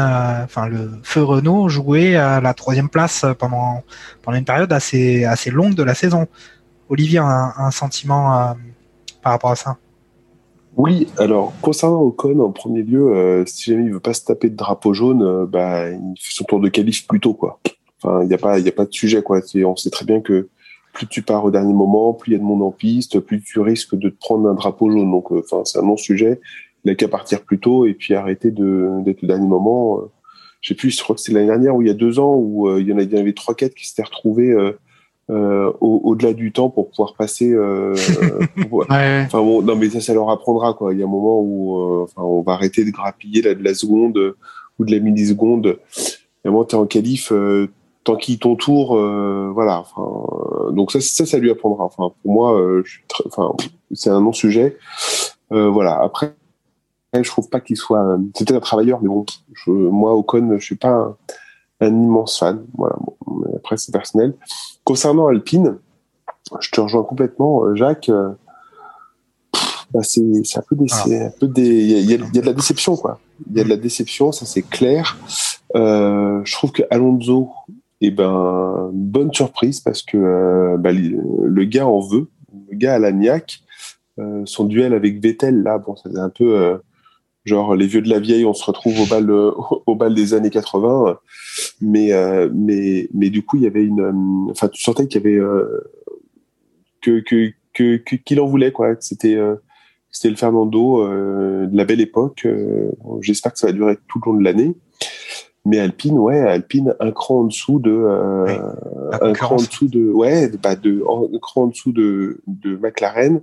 enfin le feu Renault jouait la troisième place pendant pendant une période assez assez longue de la saison. Olivier, un, un sentiment euh, par rapport à ça? Oui, alors concernant Ocon, en premier lieu, euh, si jamais il veut pas se taper de drapeau jaune, euh, bah, il fait son tour de qualif plus tôt, quoi. Enfin, il n'y a pas, y a pas de sujet, quoi. On sait très bien que plus tu pars au dernier moment, plus il y a de monde en piste, plus tu risques de te prendre un drapeau jaune. Donc, enfin, c'est un non-sujet. Il a qu'à partir plus tôt et puis arrêter d'être au dernier moment. Je sais plus, je crois que c'est l'année dernière ou il y a deux ans où il y en a- il y avait trois, quatre qui s'étaient retrouvés euh, au- au-delà du temps pour pouvoir passer. Euh, pour- Ouais, Enfin bon, non mais ça, ça leur apprendra quoi. Il y a un moment où, euh, enfin, on va arrêter de grappiller la, de la seconde euh, ou de la milliseconde. Moment, t'es en qualif, euh, tant qu'il ton tour, euh, voilà. Enfin, euh, donc ça, ça, ça lui apprendra. Enfin, pour moi, euh, je suis très, enfin, c'est un non-sujet. Euh, voilà. Après, je trouve pas qu'il soit, c'était un travailleur, mais bon, je, moi, Ocon, je suis pas un, un immense fan. Voilà. Bon, mais après, c'est personnel. Concernant Alpine, je te rejoins complètement, euh, Jacques. euh, bah, c'est c'est un peu des, Ah. un peu des, il y a, y y de la déception quoi. Il y a de la déception, ça c'est clair. Euh, je trouve que Alonso, eh ben, bonne surprise parce que euh, bah, le gars en veut, le gars à la niaque. Euh, son duel avec Vettel là, bon, c'était un peu euh, genre les vieux de la vieille, on se retrouve au bal euh, au bal des années 80. Mais euh, mais mais du coup il y avait une, euh, enfin tu sentais qu'il y avait euh, que que que qu'il en voulait quoi. C'était euh, c'était le Fernando euh, de la belle époque. J'espère que ça va durer tout le long de l'année. Mais Alpine, ouais, Alpine, un cran en dessous de, euh, Oui, La un cran en dessous de, ouais, bah de, un cran en dessous de, de McLaren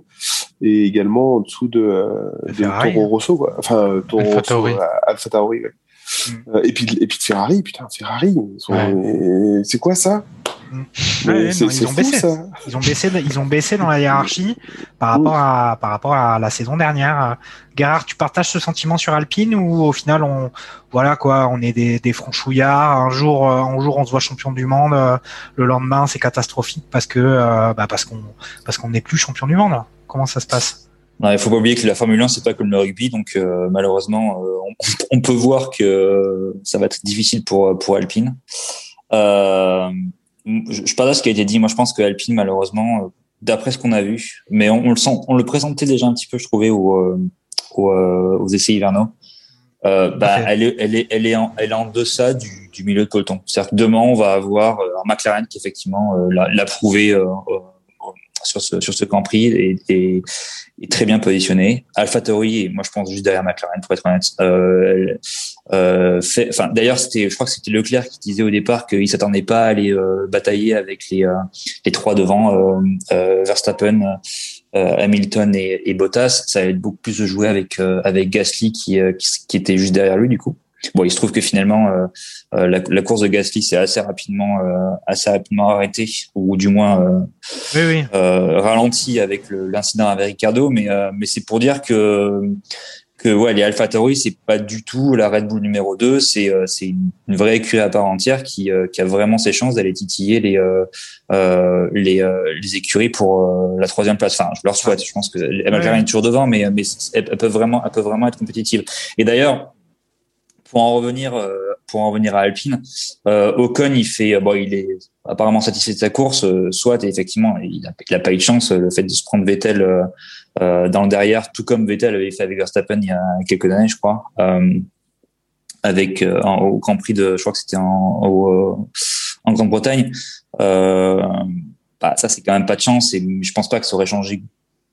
et également en dessous de, euh, De. Toro Rosso, quoi. Enfin, euh, Toro Alpha Rosso, Tauri. euh, Alpha Tauri, ouais. Mm. Euh, et puis, et puis de Ferrari, putain, Ferrari, Ouais. c'est quoi ça? Mm. Ouais, non, ils ont fou, baissé. ça. Ils ont baissé, ils ont baissé dans la hiérarchie par rapport à par rapport à la saison dernière. Gérard, tu partages ce sentiment sur Alpine ou au final on voilà quoi, on est des, des franchouillards. Un jour, euh, un jour on se voit champion du monde, euh, le lendemain c'est catastrophique parce que bah, parce qu'on parce qu'on n'est plus champion du monde. Comment ça se passe? Non, il faut pas oublier que la Formule 1 c'est pas comme le rugby, donc euh, malheureusement euh, on, on, peut voir que ça va être difficile pour pour Alpine. Euh, je, je partage ce qui a été dit. Moi, je pense que Alpine malheureusement, d'après ce qu'on a vu, mais on, on, le sent, on le présentait déjà un petit peu, je trouvais, au, au, aux essais hivernaux. Euh, bah, elle est, elle est, elle est en, elle est en deçà du, du milieu de peloton. C'est-à-dire que demain, on va avoir un McLaren qui effectivement l'a prouvé sur ce sur ce Grand Prix et, et, est très bien positionné. AlphaTauri, et moi je pense juste derrière McLaren pour être honnête. Euh, euh, fait, enfin d'ailleurs c'était, je crois que c'était Leclerc qui disait au départ qu'il s'attendait pas à aller euh, batailler avec les euh, les trois devant euh, euh, Verstappen. Hamilton et, et, Bottas, ça allait beaucoup plus de jouer avec avec Gasly qui, qui, qui était juste derrière lui du coup. Bon, il se trouve que finalement, euh, euh, la, la, course de Gasly s'est assez rapidement, euh, assez rapidement arrêtée, ou du moins oui, oui. ralenti avec l'incident avec Ricardo. Mais, mais c'est pour dire que que ouais, les AlphaTauri, c'est pas du tout la Red Bull numéro 2, c'est c'est une, vraie écurie à part entière qui, qui a vraiment ses chances d'aller titiller les euh, les, les écuries pour la troisième place. Enfin, je leur souhaite. Je pense que McLaren est toujours devant, mais mais elles peuvent vraiment elles peuvent vraiment être compétitives. Et d'ailleurs, pour en revenir, euh, pour en revenir à Alpine, euh, Ocon, il fait, bon, il est apparemment satisfait de sa course, euh, soit et effectivement, il a, il a, pas eu de chance, le fait de se prendre Vettel euh, dans le derrière, tout comme Vettel avait fait avec Verstappen il y a quelques années, je crois, avec en, au Grand Prix de, je crois que c'était en, en Grande-Bretagne. bah, ça, c'est quand même pas de chance et je pense pas que ça aurait changé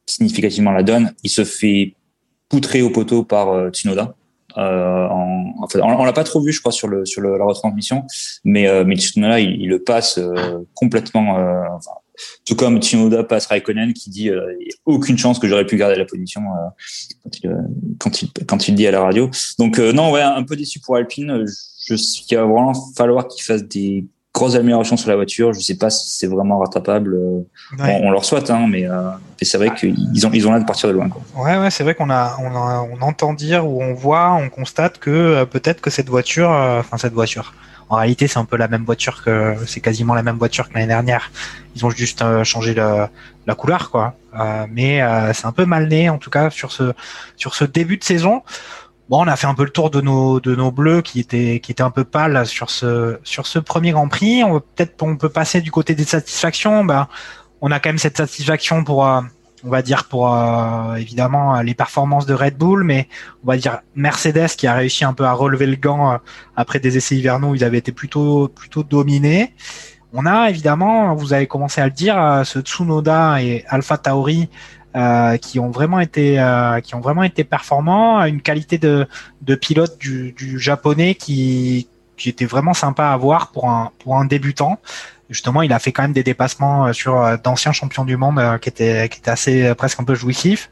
significativement la donne. Il se fait poutrer au poteau par Tsunoda. Euh, en, en on, l'a pas trop vu, je crois, sur le sur le, la retransmission, mais euh, mais Tsunoda il, il, le passe euh, complètement. Euh, enfin, tout comme Tsunoda passe Raikkonen qui dit euh, n'y a aucune chance que j'aurais pu garder la position quand il, quand, il, quand il dit à la radio. Donc non, ouais, un peu déçu pour Alpine. Je, il va vraiment falloir qu'il fasse des grosses améliorations sur la voiture. Je sais pas si c'est vraiment rattrapable. Ouais. On, on, leur souhaite, hein, mais, euh, mais c'est vrai qu'ils ont ils ont l'air de partir de loin. Quoi. Ouais, ouais, c'est vrai qu'on a on, a on entend dire ou on voit, on constate que euh, peut-être que cette voiture, euh, enfin cette voiture. En réalité, c'est un peu la même voiture que c'est quasiment la même voiture que l'année dernière. Ils ont juste euh, changé le, la couleur, quoi. mais c'est un peu mal né, en tout cas, sur ce sur ce début de saison. Bon, on a fait un peu le tour de nos de nos bleus qui étaient qui étaient un peu pâles sur ce sur ce premier Grand Prix. On peut-être on peut passer du côté des satisfactions. Ben, on a quand même cette satisfaction pour euh, on va dire pour euh, évidemment les performances de Red Bull, mais on va dire Mercedes qui a réussi un peu à relever le gant euh, après des essais hivernaux où ils avaient été plutôt plutôt dominés. On a évidemment, vous avez commencé à le dire, ce Tsunoda et Alpha Tauri euh, qui ont vraiment été euh, qui ont vraiment été performants, une qualité de, de pilote du, du japonais qui qui était vraiment sympa à voir pour un pour un débutant. Justement, il a fait quand même des dépassements euh, sur euh, d'anciens champions du monde qui étaient qui étaient assez presque un peu jouissifs.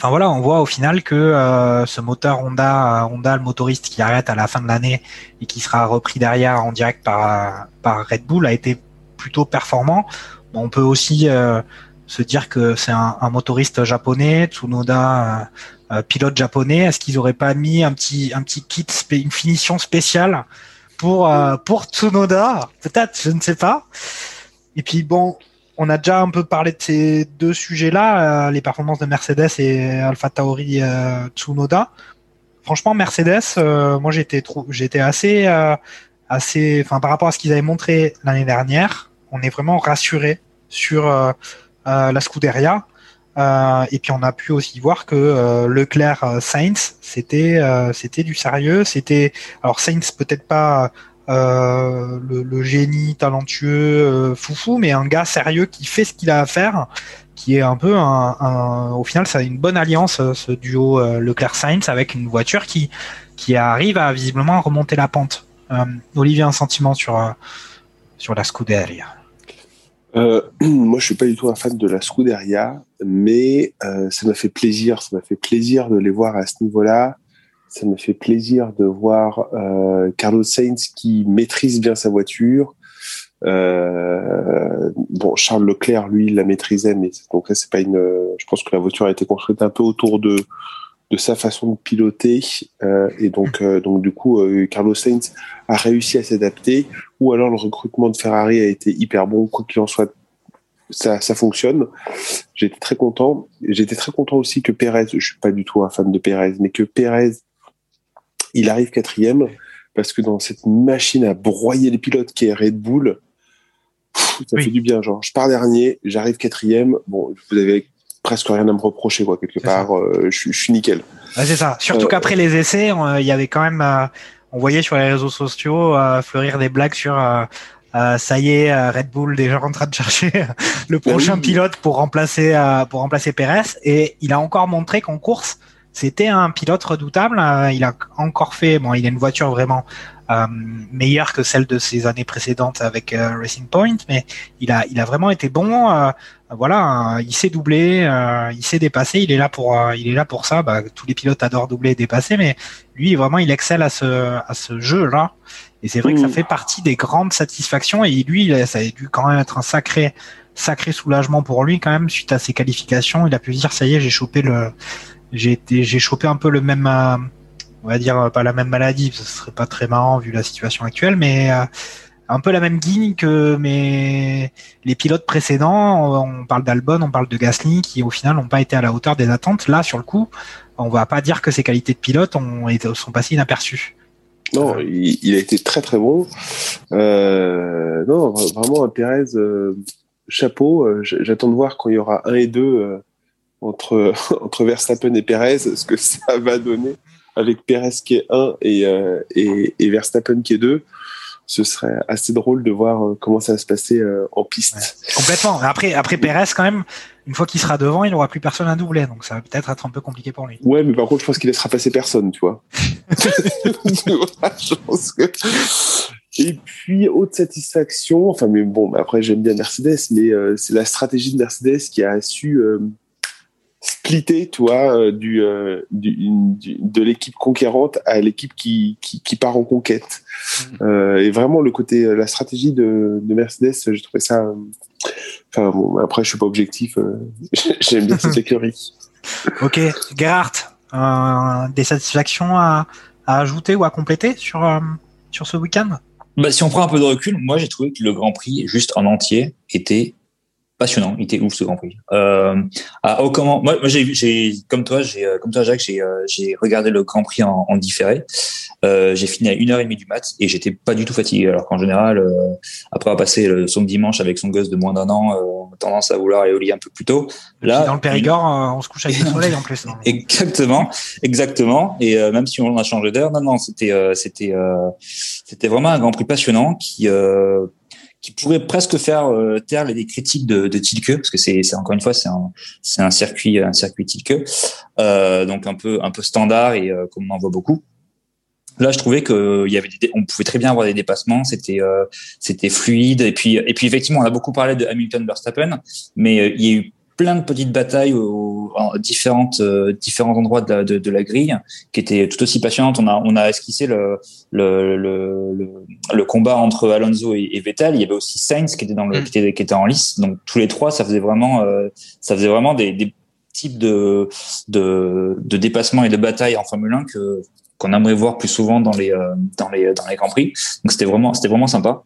Enfin voilà, on voit au final que euh, ce moteur Honda, Honda, le motoriste qui arrête à la fin de l'année et qui sera repris derrière en direct par par Red Bull, a été plutôt performant. On peut aussi euh, se dire que c'est un, motoriste japonais, Tsunoda, euh, euh, pilote japonais. Est-ce qu'ils auraient pas mis un petit un petit kit, une finition spéciale pour euh, pour Tsunoda? Peut-être, je ne sais pas. Et puis bon, on a déjà un peu parlé de ces deux sujets-là, les performances de Mercedes et Alpha Tauri Tsunoda. Franchement, Mercedes, moi j'étais j'étais assez assez, enfin par rapport à ce qu'ils avaient montré l'année dernière, on est vraiment rassuré sur la Scuderia. Euh, et puis on a pu aussi voir que euh, Leclerc Sainz c'était c'était du sérieux c'était alors Sainz peut-être pas euh, le, le, génie talentueux euh, foufou, mais un gars sérieux qui fait ce qu'il a à faire, qui est un peu un, un au final, ça a une bonne alliance ce duo euh, Leclerc Sainz avec une voiture qui qui arrive à visiblement remonter la pente. Olivier, un sentiment sur sur la Scuderia? Euh, moi, je suis pas du tout un fan de la Scuderia, mais euh, ça m'a fait plaisir. Ça m'a fait plaisir de les voir à ce niveau-là. Ça me fait plaisir de voir euh, Carlos Sainz qui maîtrise bien sa voiture. Euh, bon, Charles Leclerc, lui, il la maîtrisait, mais donc là, c'est pas une. Je pense que la voiture a été construite un peu autour de de sa façon de piloter euh, et donc euh, donc du coup euh, Carlos Sainz a réussi à s'adapter ou alors le recrutement de Ferrari a été hyper bon quoi qu'il en soit ça, ça fonctionne. J'étais très content. J'étais très content aussi que Pérez, je suis pas du tout un fan de Pérez, mais que Pérez, il arrive quatrième parce que dans cette machine à broyer les pilotes qui est Red Bull, ça fait du bien. Genre, je pars dernier, j'arrive quatrième. Bon, vous avez presque rien à me reprocher, quoi, quelque part. Euh, je, suis nickel. c'est ça. Surtout euh, qu'après les essais, il y avait quand même, euh, on voyait sur les réseaux sociaux fleurir des blagues sur. ça y est, Red Bull déjà en train de chercher le ben prochain pilote pour remplacer pour remplacer Perez et il a encore montré qu'en course c'était un pilote redoutable. il a encore fait, bon, il a une voiture vraiment euh, meilleure que celle de ses années précédentes avec euh, Racing Point, mais il a, il a vraiment été bon. Euh, voilà, il s'est doublé, il s'est dépassé. Il est là pour, il est là pour ça. Bah, tous les pilotes adorent doubler et dépasser, mais lui vraiment, il excelle à ce, à ce jeu-là. Et c'est vrai que ça fait partie des grandes satisfactions. Et lui, ça a dû quand même être un sacré, sacré soulagement pour lui quand même suite à ses qualifications. Il a pu dire ça y est, j'ai chopé le, j'ai été, j'ai chopé un peu le même on va dire euh, pas la même maladie, ce serait pas très marrant vu la situation actuelle, mais euh, un peu la même guigne que mes les pilotes précédents. On parle d'Albon, on parle de Gasly, qui au final n'ont pas été à la hauteur des attentes. Là, sur le coup, on va pas dire que ses qualités de pilote ont sont passées inaperçues. Non, il, a été très très bon. Euh, non, vraiment Pérez chapeau. J'attends de voir quand il y aura un et deux entre entre Verstappen et Pérez, ce que ça va donner avec Perez qui est 1 et, euh, et, et, Verstappen qui est 2, ce serait assez drôle de voir euh, comment ça va se passer euh, en piste. complètement. Après, après Perez, quand même, une fois qu'il sera devant, il n'aura plus personne à doubler, donc ça va peut-être être un peu compliqué pour lui. Ouais, mais par contre, je pense qu'il laissera passer personne, tu vois. je pense que... Et puis, haute satisfaction, enfin, mais bon, après, j'aime bien Mercedes, mais c'est la stratégie de Mercedes qui a su splitter, tu vois, euh, du, euh, du, de l'équipe conquérante à l'équipe qui, qui, qui, part en conquête. Mm. Euh, et vraiment, le côté, la stratégie de, de Mercedes, j'ai trouvé ça. Enfin, bon, après, je suis pas objectif. J'aime bien cette écurie. ok, Gerhardt, des satisfactions à, à, ajouter ou à compléter sur, sur ce week-end? Bah, si on prend un peu de recul, moi j'ai trouvé que le Grand Prix, juste en entier, était passionnant. Il était ouf ce Grand Prix. Euh, à, au comment, moi, moi j'ai, comme toi, j'ai, euh, comme toi Jacques, j'ai, euh, j'ai regardé le Grand Prix en, en différé. Euh, j'ai fini à une heure et demie du mat et j'étais pas du tout fatigué. Alors qu'en général, euh, après avoir passé le, son dimanche avec son gosse de moins d'un an, on a tendance à vouloir aller au lit un peu plus tôt. Là, dans le Périgord, on se couche avec le soleil en plus. exactement, exactement. Et même si on a changé d'heure, non, non, c'était, c'était, c'était vraiment un Grand Prix passionnant qui qui pourrait presque faire euh, taire les critiques de, de Tilke parce que c'est encore une fois c'est un un circuit un circuit Tilke euh, donc un peu un peu standard et euh, comme on en voit beaucoup. Là je trouvais que il y avait des, on pouvait très bien avoir des dépassements c'était c'était fluide et puis et puis effectivement on a beaucoup parlé de Hamilton Verstappen mais il y a eu plein de petites batailles aux, différentes euh, différents endroits de la, de, de la, grille qui étaient tout aussi passionnantes. On a on a esquissé le le, le, le, combat entre Alonso et, Vettel. Il y avait aussi Sainz qui était dans le mm. qui, était, qui était en lice. Donc tous les trois, ça faisait vraiment euh, ça faisait vraiment des, des types de, de de dépassements et de batailles en Formule 1 que qu'on aimerait voir plus souvent dans les euh, dans les dans les grands prix. Donc c'était vraiment c'était vraiment sympa.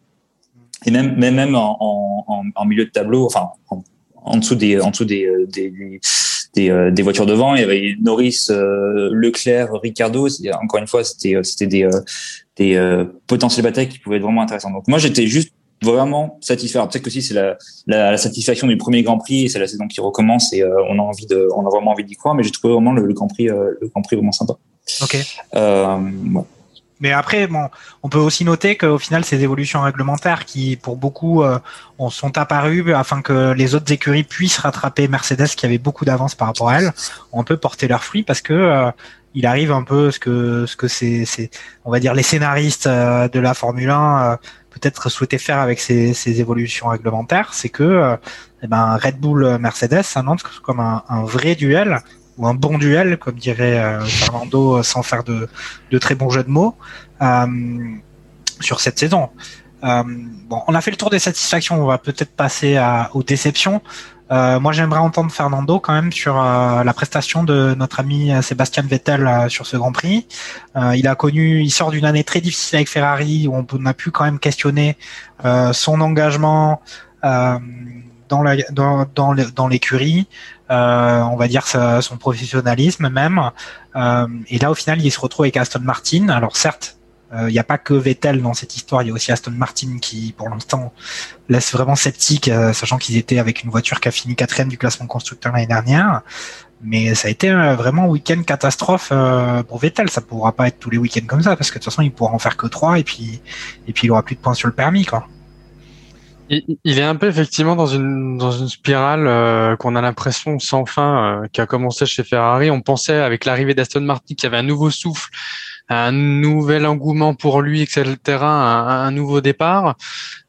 Et même même même en, en, en milieu de tableau, enfin en, en dessous des en dessous des euh, des, des, euh, des voitures devant. Il y avait Norris, euh, Leclerc, Ricardo. Encore une fois, c'était c'était des des potentiels batailles qui pouvaient être vraiment intéressantes. Donc moi, j'étais juste vraiment satisfait. Peut-être que si c'est la, la, satisfaction du premier Grand Prix, c'est la saison qui recommence et on a envie de, on a vraiment envie d'y croire. Mais j'ai trouvé vraiment le, Grand Prix, le Grand Prix vraiment sympa. Ok. Euh, ouais. Mais après, bon, on peut aussi noter qu'au final, ces évolutions réglementaires qui, pour beaucoup, euh, sont apparues afin que les autres écuries puissent rattraper Mercedes, qui avait beaucoup d'avance par rapport à elle, on peut porter leurs fruits parce que euh, il arrive un peu ce que ce que c'est, c'est on va dire les scénaristes euh, de la Formule 1 peut-être souhaitaient faire avec ces, ces évolutions réglementaires, c'est que eh ben, Red Bull Mercedes s'annonce comme un, un vrai duel ou un bon duel, comme dirait euh, Fernando, euh, sans faire de, de, très bons jeux de mots, euh, sur cette saison. Euh, bon, on a fait le tour des satisfactions, on va peut-être passer à, aux déceptions. Euh, moi, j'aimerais entendre Fernando quand même sur la prestation de notre ami Sébastien Vettel sur ce Grand Prix. il a connu, il sort d'une année très difficile avec Ferrari où on a pu quand même questionner son engagement, dans la dans dans l'écurie, euh, on va dire sa- son professionnalisme même. Euh, et là, au final, il se retrouve avec Aston Martin. Alors certes, euh, il n'y a pas que Vettel dans cette histoire, il y a aussi Aston Martin qui, pour l'instant, laisse vraiment sceptique, euh, sachant qu'ils étaient avec une voiture qui a fini quatrième du classement constructeur l'année dernière. Mais ça a été euh, vraiment un week-end catastrophe pour Vettel. Ça pourra pas être tous les week-ends comme ça, parce que de toute façon, il pourra en faire que trois, et puis et puis il aura plus de points sur le permis, quoi. Il, est un peu effectivement dans une dans une spirale euh, qu'on a l'impression sans fin euh, qui a commencé chez Ferrari. On pensait avec l'arrivée d'Aston Martin qu'il y avait un nouveau souffle, un nouvel engouement pour lui, etc., un, un nouveau départ.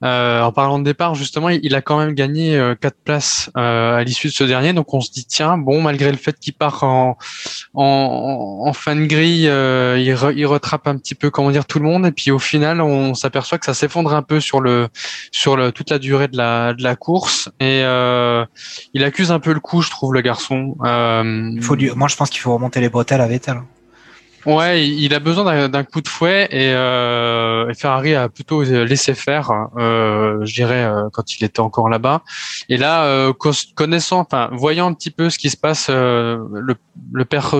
Euh, en parlant de départ, justement, il, a quand même gagné euh, quatre places euh, à l'issue de ce dernier. Donc on se dit tiens, bon, malgré le fait qu'il part en en, en fin de grille, euh, il, re- il retrape un petit peu comment dire tout le monde. Et puis au final, on s'aperçoit que ça s'effondre un peu sur le sur le, toute la durée de la, de la course et il accuse un peu le coup, je trouve, le garçon. Euh, Il faut lui- Moi, je pense qu'il faut remonter les bretelles à Vettel. Ouais, il a besoin d'un- coup de fouet et, euh, et Ferrari a plutôt laissé faire, euh, je dirais, euh, quand il était encore là-bas. Et là, euh, connaissant, enfin, voyant un petit peu ce qui se passe, euh, le, le père,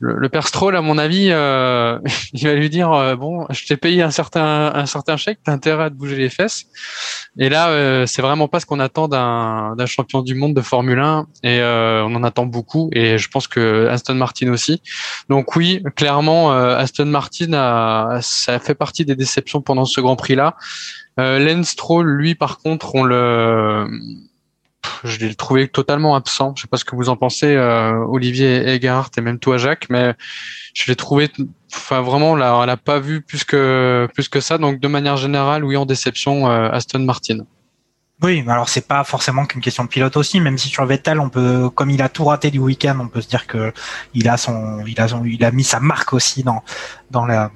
le, le père Stroll, à mon avis, euh, il va lui dire euh, bon, je t'ai payé un certain un certain chèque, t'as intérêt à te bouger les fesses. Et là, euh, c'est vraiment pas ce qu'on attend d'un champion du monde de Formule 1 et euh, on en attend beaucoup. Et je pense que Aston Martin aussi. Donc oui, clairement, euh, Aston Martin a, ça fait partie des déceptions pendant ce Grand Prix-là. Euh, Lance Stroll, lui, par contre, on le, je l'ai trouvé totalement absent. Je sais pas ce que vous en pensez, euh, Olivier Eghardt et même toi, Jacques, mais je l'ai trouvé, enfin vraiment, là, on l'a pas vu plus que plus que ça. Donc de manière générale, oui, en déception, euh, Aston Martin. Oui, mais alors c'est pas forcément qu'une question de pilote aussi, même si sur Vettel, on peut, comme il a tout raté du week-end, on peut se dire que il a son, il a son, il a mis sa marque aussi dans dans la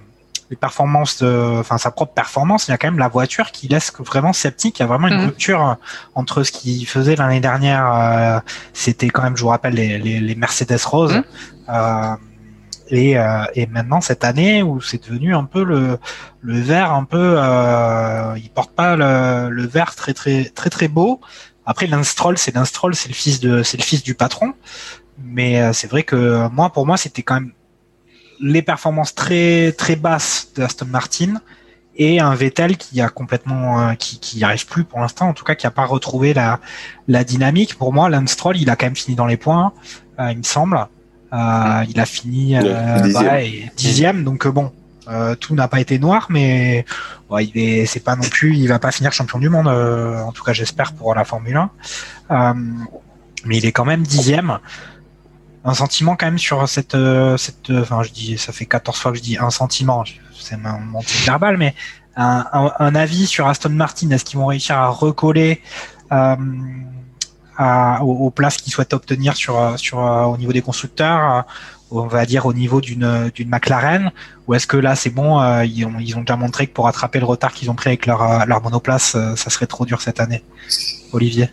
les performances de, enfin sa propre performance. Il y a quand même la voiture qui laisse vraiment sceptique. Il y a vraiment une Mhm. rupture entre ce qu'il faisait l'année dernière. euh, C'était quand même, je vous rappelle, les, les, les Mercedes roses. Mhm. Euh, et, euh, et maintenant cette année où c'est devenu un peu le, le vert un peu euh, il porte pas le, le vert très très très très beau. Après Lance Stroll c'est Lance Stroll c'est le fils de c'est le fils du patron. Mais euh, c'est vrai que moi pour moi c'était quand même les performances très très basses d'Aston Martin et un Vettel qui a complètement euh, qui qui y arrive plus pour l'instant en tout cas qui a pas retrouvé la la dynamique. Pour moi Lance il a quand même fini dans les points euh, il me semble euh, il a fini euh, dixième. et dixième. Donc euh, bon euh, tout n'a pas été noir mais il est c'est pas non plus il va pas finir champion du monde en tout cas j'espère pour la Formule 1 Euh, mais il est quand même dixième. Un sentiment quand même sur cette cette enfin je dis ça fait 14 fois que je dis un sentiment c'est mon, petit verbal mais un, un, un avis sur Aston Martin est-ce qu'ils vont réussir à recoller aux, places qu'ils souhaitent obtenir sur euh, sur euh, au niveau des constructeurs euh, on va dire au niveau d'une McLaren ou est-ce que là c'est bon ils, ont, déjà montré que pour rattraper le retard qu'ils ont pris avec leur leur monoplace ça serait trop dur cette année Olivier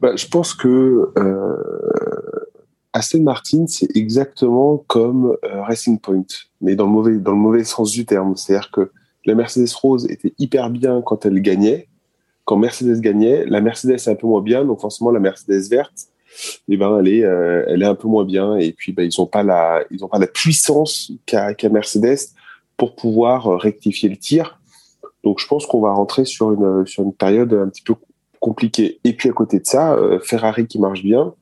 Bah, je pense que euh, Aston Martin, c'est exactement comme Racing Point, mais dans le mauvais dans le mauvais sens du terme. C'est-à-dire que la Mercedes Rose était hyper bien quand elle gagnait. Quand Mercedes gagnait, la Mercedes est un peu moins bien, donc forcément la Mercedes verte, eh ben elle est euh, elle est un peu moins bien. Et puis ben, ils ont pas la pas la puissance qu'a Mercedes pour pouvoir euh, rectifier le tir. Donc je pense qu'on va rentrer sur une sur une période un petit peu compliqué. Et puis à côté de ça, euh, Ferrari qui marche bien,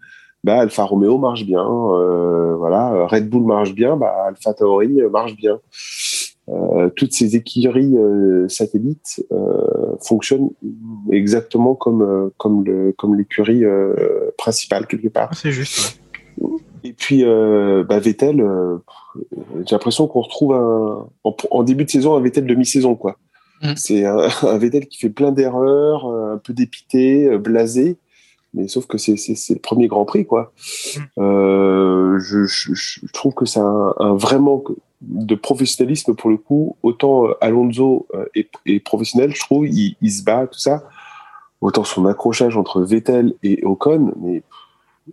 bah, Alfa Romeo marche bien, voilà, Red Bull marche bien, bah, Alfa Tauri marche bien. Euh, toutes ces écuries euh, satellites euh, fonctionnent exactement comme euh, comme le comme l'écurie euh, principale quelque part. c'est juste Et puis euh, bah, Vettel, euh, j'ai l'impression qu'on retrouve un, en, en début de saison un Vettel de mi-saison quoi. Mm. C'est un, un Vettel qui fait plein d'erreurs, un peu dépité, blasé, mais sauf que c'est c'est c'est le premier Grand Prix quoi. Euh, je, je, je trouve que c'est un, un vrai manque de professionnalisme pour le coup. Autant euh, Alonso euh, est, est professionnel, je trouve, il, il se bat tout ça. Autant son accrochage entre Vettel et Ocon, mais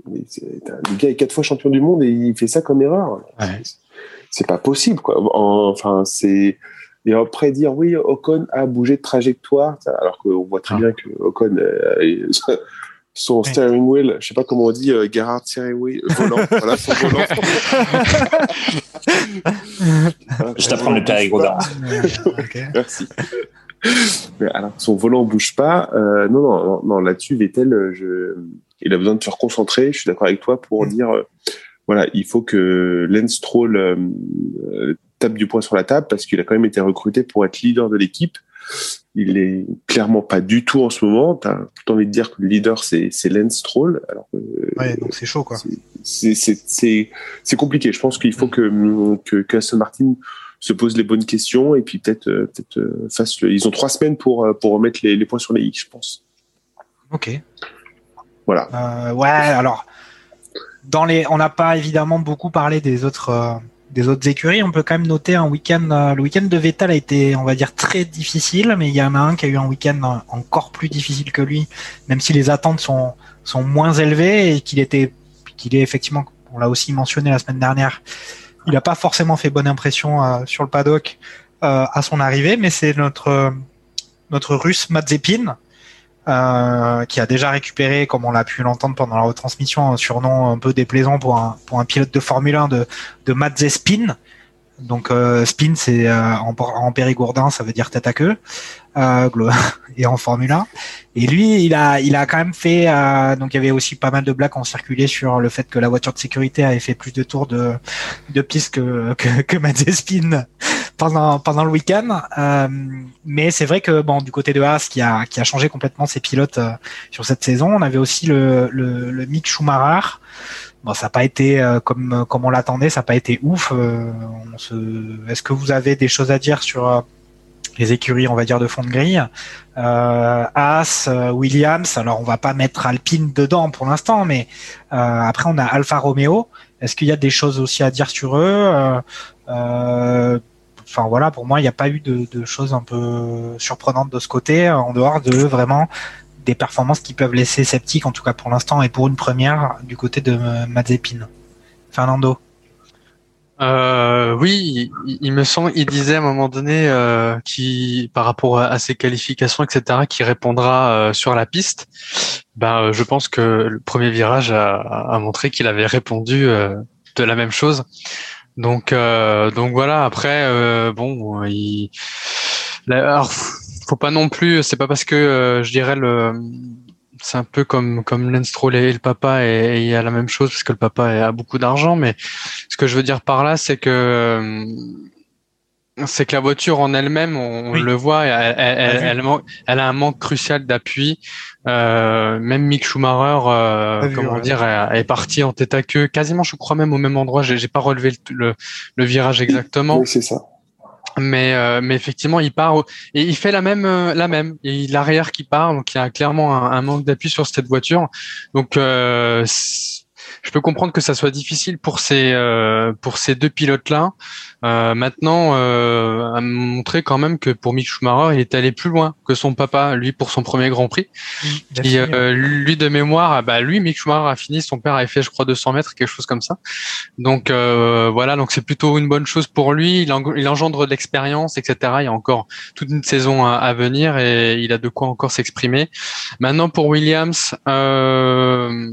le gars est quatre fois champion du monde et il fait ça comme erreur. Ouais. C'est pas possible, quoi. En- Enfin, c'est et après dire oui, Ocon a bougé de trajectoire, alors qu'on voit très Ah. bien que Ocon, euh, son steering wheel, je sais pas comment on dit, euh, Gerhard steering wheel, volant, voilà son volant. Je t'apprends le périgourdin. Ok. Merci. Mais alors, son volant bouge pas. Euh, non, non, non, non, là-dessus, Vettel, euh, je... il a besoin de se reconcentrer. Je suis d'accord avec toi pour dire, euh, voilà, il faut que Lance Stroll euh, tape du poing sur la table parce qu'il a quand même été recruté pour être leader de l'équipe. Il est clairement pas du tout en ce moment. T'as tout envie de dire que le leader c'est c'est Lance Stroll. Alors Ouais, donc c'est chaud quoi. c'est c'est c'est c'est compliqué. Je pense qu'il faut que que, que Aston Martin se pose les bonnes questions et puis peut-être euh, peut-être euh, fasse le. Ils ont trois semaines pour euh, pour remettre les, les points sur les i, je pense. Ok. Voilà. Euh, ouais, alors dans les, on n'a pas évidemment beaucoup parlé des autres euh, des autres écuries. On peut quand même noter un week-end. euh, le week-end de Vettel a été, on va dire, très difficile, mais il y en a un qui a eu un week-end encore plus difficile que lui, même si les attentes sont sont moins élevées et qu'il était qu'il est effectivement, on l'a aussi mentionné la semaine dernière, il n'a pas forcément fait bonne impression euh, sur le paddock euh, à son arrivée, mais c'est notre notre russe Mazepin euh, qui a déjà récupéré, comme on l'a pu l'entendre pendant la retransmission, un surnom un peu déplaisant pour un, pour un pilote de Formule 1 de, de Mazepin. Donc euh, spin, c'est euh, en, en périgourdin, ça veut dire tête à queue, euh, et en Formule 1. Et lui, il a, il a quand même fait. euh, donc il y avait aussi pas mal de blagues ont circulé sur le fait que la voiture de sécurité avait fait plus de tours de, de piste que que, que Mazepin pendant le week-end. Euh, mais c'est vrai que bon, du côté de Haas, qui a qui a changé complètement ses pilotes euh, sur cette saison, on avait aussi le le, Mick Schumacher. Bon, ça n'a pas été euh, comme comme on l'attendait, ça n'a pas été ouf. se... Est-ce que vous avez des choses à dire sur les écuries, on va dire, de fond de grille? Haas, Williams. Alors, on va pas mettre Alpine dedans pour l'instant, mais après, on a Alfa Romeo. Est-ce qu'il y a des choses aussi à dire sur eux? Enfin voilà, pour moi, il n'y a pas eu de, choses un peu surprenantes de ce côté, en dehors de vraiment des performances qui peuvent laisser sceptique, en tout cas pour l'instant, et pour une première du côté de euh, Mazepin. Fernando. Euh, oui, il, me semble, il disait à un moment donné, euh, par rapport à, ses qualifications, etc., qui répondra euh, sur la piste. Ben, euh, je pense que le premier virage a, montré qu'il avait répondu euh, de la même chose. Donc, euh, donc voilà. Après, euh, bon, il, alors, faut pas non plus. C'est pas parce que euh, je dirais le c'est un peu comme comme Lance Stroll et le papa et, il y a la même chose parce que le papa a beaucoup d'argent mais ce que je veux dire par là c'est que euh, c'est que la voiture en elle-même on, Oui. le voit elle, elle a un manque crucial d'appui euh, même Mick Schumacher euh, vu, comment ouais. dire est, est parti en tête à queue quasiment je crois même au même endroit j'ai pas relevé le, le, le virage exactement Oui, c'est ça. mais euh, mais effectivement il part au- et il fait la même euh, la même et l'arrière qui part donc il y a clairement un, un manque d'appui sur cette voiture donc euh, je peux comprendre que ça soit difficile pour ces euh, pour ces deux pilotes là maintenant euh, à montrer quand même que pour Mick Schumacher il est allé plus loin que son papa lui pour son premier Grand Prix et euh, lui de mémoire, ah bah lui, Mick Schumacher a fini, son père avait fait, je crois, 200 mètres, quelque chose comme ça. Donc euh, voilà, donc c'est plutôt une bonne chose pour lui. Il engendre de l'expérience, etc. Il y a encore toute une saison à, à venir et il a de quoi encore s'exprimer. Maintenant pour Williams, euh,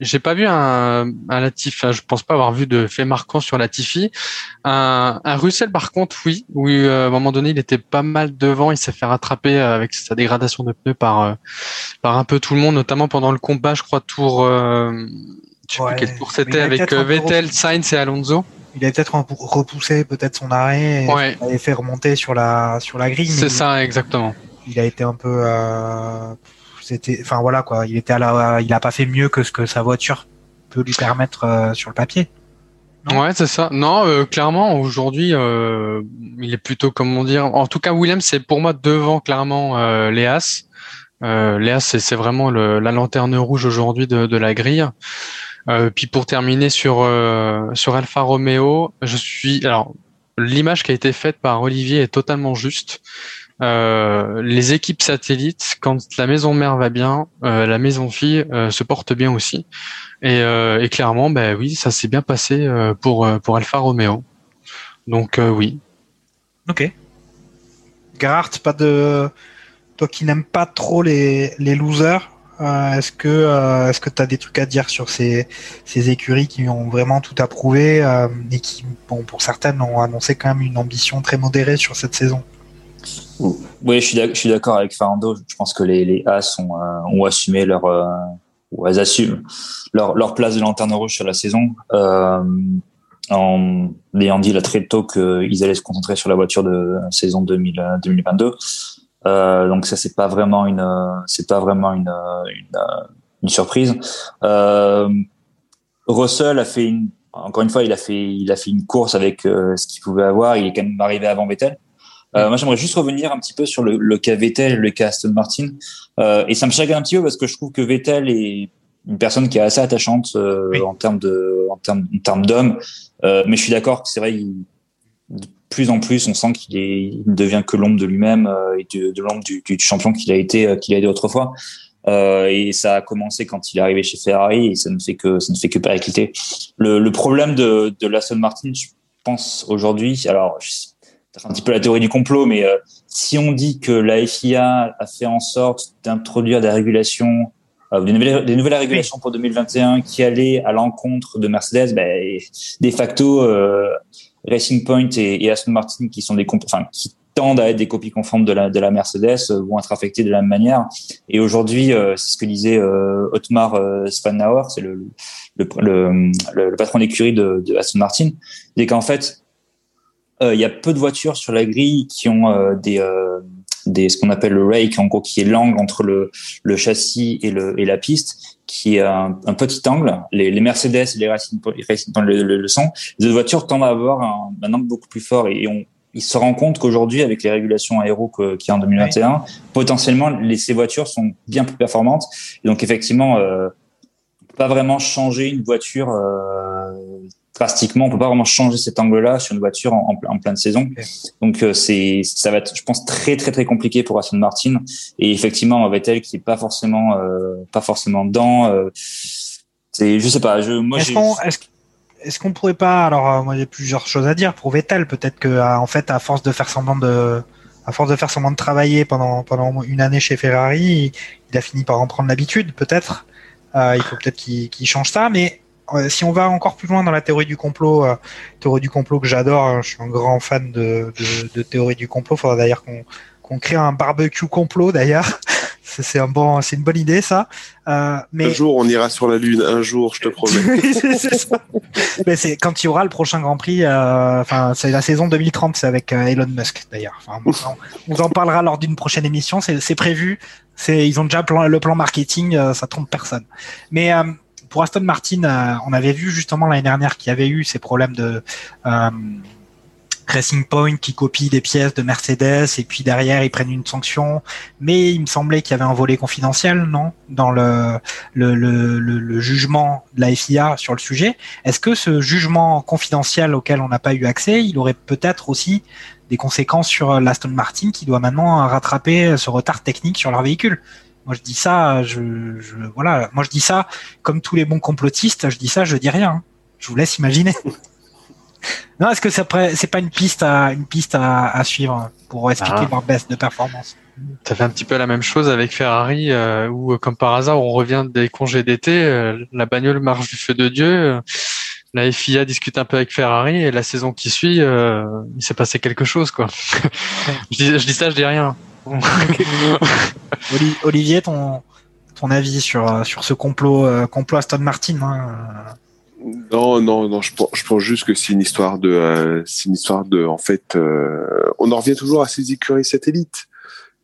j'ai pas vu un, un Latifi, enfin, je pense pas avoir vu de fait marquant sur Latifi. Un, un Russell, par contre, oui, oui, euh, à un moment donné, il était pas mal devant, il s'est fait rattraper euh, avec sa dégradation de pneus par euh, par un peu tout le monde, notamment pendant le combat, je crois, tour, euh, je sais Ouais, plus quel tour c'était, avec Vettel. Sainz et Alonso. Il a peut-être repoussé peut-être son arrêt et Ouais. il avait fait remonter sur la sur la grille. C'est ça, exactement. Il a été un peu. euh, C'était. Enfin voilà quoi. Il était à la. Il a pas fait mieux que ce que sa voiture peut lui permettre euh, sur le papier. Non Ouais, c'est ça. Non, euh, clairement, aujourd'hui, euh, il est plutôt, comment dire, en tout cas, Williams, c'est pour moi devant clairement euh, Léas. Euh, Léas, c'est c'est vraiment le, la lanterne rouge aujourd'hui de, de la grille. Euh, puis pour terminer sur euh, sur Alfa Romeo, je suis alors l'image qui a été faite par Olivier est totalement juste. Euh, les équipes satellites, quand la maison mère va bien, euh, la maison fille euh, se porte bien aussi. Et, euh, et clairement, ben oui, ça s'est bien passé euh, pour pour Alfa Romeo. Donc euh, oui. Ok. Gerhardt, pas de. Toi qui n'aimes pas trop les, les losers, euh, est-ce que euh, est-ce que tu as des trucs à dire sur ces, ces écuries qui ont vraiment tout approuvé euh, et qui, bon, pour certaines, ont annoncé quand même une ambition très modérée sur cette saison? Oui, je suis d'accord avec Fernando. Je pense que les, les As ont, euh, ont assumé leur euh, ou elles assument leur, place de lanterne rouge sur la saison. Euh, en ayant dit là très tôt qu'ils allaient se concentrer sur la voiture de saison 2000, euh, 2022. Euh, donc ça c'est pas vraiment une c'est pas vraiment une surprise. Russell a fait une encore une fois il a fait il a fait une course avec ce qu'il pouvait avoir. Il est quand même arrivé avant Vettel. Euh, moi, j'aimerais juste revenir un petit peu sur le, le cas Vettel et le cas Aston Martin. Euh, et ça me chagrine un petit peu parce que je trouve que Vettel est une personne qui est assez attachante euh, Oui. en termes de, en termes, en termes d'homme. Mais je suis d'accord que c'est vrai, il, de plus en plus, on sent qu'il est, il ne devient que l'ombre de lui-même et de, de l'ombre du, du champion qu'il a été, qu'il a été autrefois. Euh, et ça a commencé quand il est arrivé chez Ferrari et ça ne fait que, ça ne fait que péricliter. Le, le problème de, de l'Aston Martin, je pense aujourd'hui, alors, je- un petit peu la théorie du complot, mais euh, si on dit que la FIA a fait en sorte d'introduire des régulations, euh, des, nouvelles, des nouvelles régulations pour 2021 qui allaient à l'encontre de Mercedes, ben, de facto, euh, Racing Point et, et Aston Martin, qui sont des enfin, qui tendent à être des copies conformes de la, de la Mercedes, euh, vont être affectés de la même manière. Et aujourd'hui, euh, c'est ce que disait euh, Otmar Spannauer, c'est le, le, le, le, patron d'écurie de, de Aston Martin, c'est qu'en fait, il y a peu de voitures sur la grille qui ont euh, des, euh, des ce qu'on appelle le rake, en gros, qui est l'angle entre le, le châssis et, le, et la piste, qui est un, petit angle. Les, les Mercedes et les Racing Point le, le, le sont. Les autres voitures tendent à avoir un, un angle beaucoup plus fort et, on, il se rend compte qu'aujourd'hui, avec les régulations aéro qu'il y a en 2021, potentiellement, les, ces voitures sont bien plus performantes. Donc, effectivement, euh, pas vraiment changer une voiture euh, drastiquement. On peut pas vraiment changer cet angle-là sur une voiture en, en, en pleine saison. Donc, euh, c'est, ça va être, je pense, très, très, très compliqué pour Aston Martin. Et effectivement, Vettel qui est pas forcément, euh, pas forcément dedans. Euh, c'est, je sais pas. Je, moi, Est-ce qu'on est-ce est-ce qu'on pourrait pas alors euh, moi j'ai plusieurs choses à dire pour Vettel peut-être que euh, en fait à force de faire semblant de à force de faire semblant de travailler pendant pendant une année chez Ferrari il, il a fini par en prendre l'habitude peut-être Euh, il faut peut-être qu'il qu'il change ça mais si on va encore plus loin dans la théorie du complot euh, théorie du complot que j'adore hein, je suis un grand fan de, de, de théorie du complot faudra d'ailleurs qu'on qu'on crée un barbecue complot d'ailleurs c'est un bon c'est une bonne idée ça euh, mais Un jour, on ira sur la Lune. Un jour, je te promets. c'est ça. Mais c'est quand il y aura le prochain Grand Prix. euh, Enfin, c'est la saison 2030, c'est avec euh, Elon Musk d'ailleurs. On, on en parlera lors d'une prochaine émission. C'est prévu. C'est ils ont déjà plan- le plan marketing. euh, ça trompe personne. Mais pour Aston Martin, euh, on avait vu justement l'année dernière qu'il y avait eu ces problèmes de euh, Racing Point qui copie des pièces de Mercedes et puis derrière ils prennent une sanction. Mais il me semblait qu'il y avait un volet confidentiel, non, dans le le, jugement de la FIA sur le sujet. Est-ce que ce jugement confidentiel auquel on n'a pas eu accès, il aurait peut-être aussi des conséquences sur l'Aston Martin qui doit maintenant rattraper ce retard technique sur leur véhicule? Moi je dis ça, je, je voilà, moi je dis ça comme tous les bons complotistes, je dis ça, je dis rien. Je vous laisse imaginer. non, est-ce que c'est après- c'est pas une piste à une piste à, à suivre pour expliquer Ah. leur baisse de performance? Ça fait un petit peu la même chose avec Ferrari, euh, où comme par hasard, on revient des congés d'été, euh, la bagnole marche du feu de Dieu, euh, la FIA discute un peu avec Ferrari, et la saison qui suit, il s'est passé quelque chose, quoi. je, dis, je dis ça, je dis rien. Oli- Olivier, ton ton avis sur euh, sur ce complot euh, complot Aston Martin hein, Non, non, non. Je pense, je pense juste que c'est une histoire de, euh, c'est une histoire de, en fait, euh, on en revient toujours à ces écuries satellites.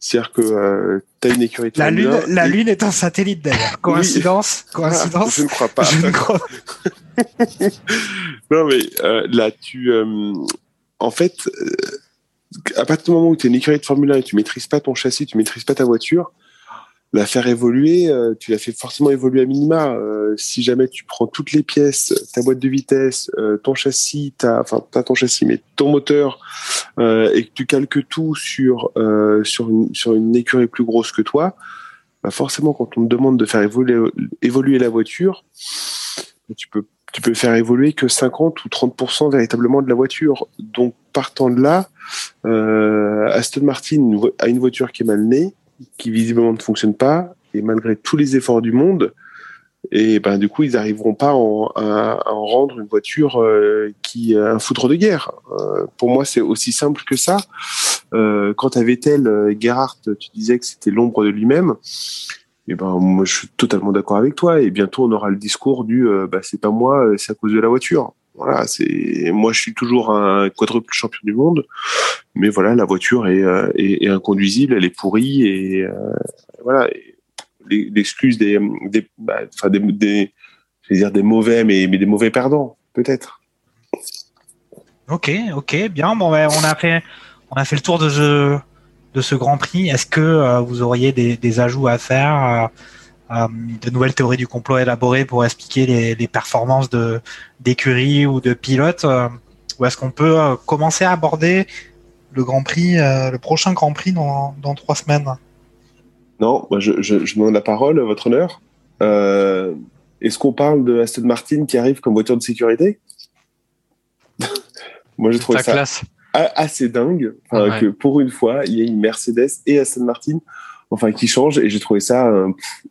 C'est-à-dire que euh, tu as une écurie La Lune, 1, la et- Lune est un satellite d'ailleurs. Coïncidence Ah, Coïncidence je ne crois pas. Je ne crois non, mais euh, là, tu, euh, en fait, euh, à partir du moment où tu es une écurie de Formule 1 et tu maîtrises pas ton châssis, tu maîtrises pas ta voiture, la faire évoluer, euh, tu la fais forcément évoluer à minima. Euh, si jamais tu prends toutes les pièces, ta boîte de vitesse, euh, ton châssis, enfin pas ton châssis, mais ton moteur, et que tu calques tout sur sur une sur une écurie plus grosse que toi, bah forcément quand on te demande de faire évoluer évoluer la voiture, tu peux tu peux faire évoluer que 50 ou 30% véritablement de la voiture. Donc, partant de là, Aston Martin a une voiture qui est mal née, qui visiblement ne fonctionne pas, et malgré tous les efforts du monde, et ben du coup ils n'arriveront pas à, en rendre une voiture euh, qui un foudre de guerre. Euh, pour moi c'est aussi simple que ça. Euh, quand à Vettel, euh, Gerhardt, tu disais que c'était l'ombre de lui-même. Et ben moi je suis totalement d'accord avec toi. Et bientôt on aura le discours du euh, bah, c'est pas moi, c'est à cause de la voiture. Voilà, c'est moi je suis toujours un quadruple champion du monde, mais voilà la voiture est, est inconduisible, elle est pourrie et voilà. Et, l'excuse des, des, bah, enfin des, je vais dire des mauvais, mais, des mauvais perdants, peut-être. Ok, ok, bien. Bon, ouais, on a fait, on a fait le tour de ce, de ce Grand Prix. Est-ce que euh, vous auriez des, ajouts à faire, euh, euh, de nouvelles théories du complot élaborées pour expliquer les, les performances de d'écurie ou de pilotes, ou est-ce qu'on peut commencer à aborder le Grand Prix, le prochain Grand Prix dans, dans trois semaines? Non, moi je, je, je, demande la parole, votre honneur. Euh, Est-ce qu'on parle de Aston Martin qui arrive comme voiture de sécurité? Moi, j'ai trouvé ça classe. assez dingue enfin, ouais. que pour une fois, il y ait une Mercedes et Aston Martin enfin, qui changent et j'ai trouvé ça euh,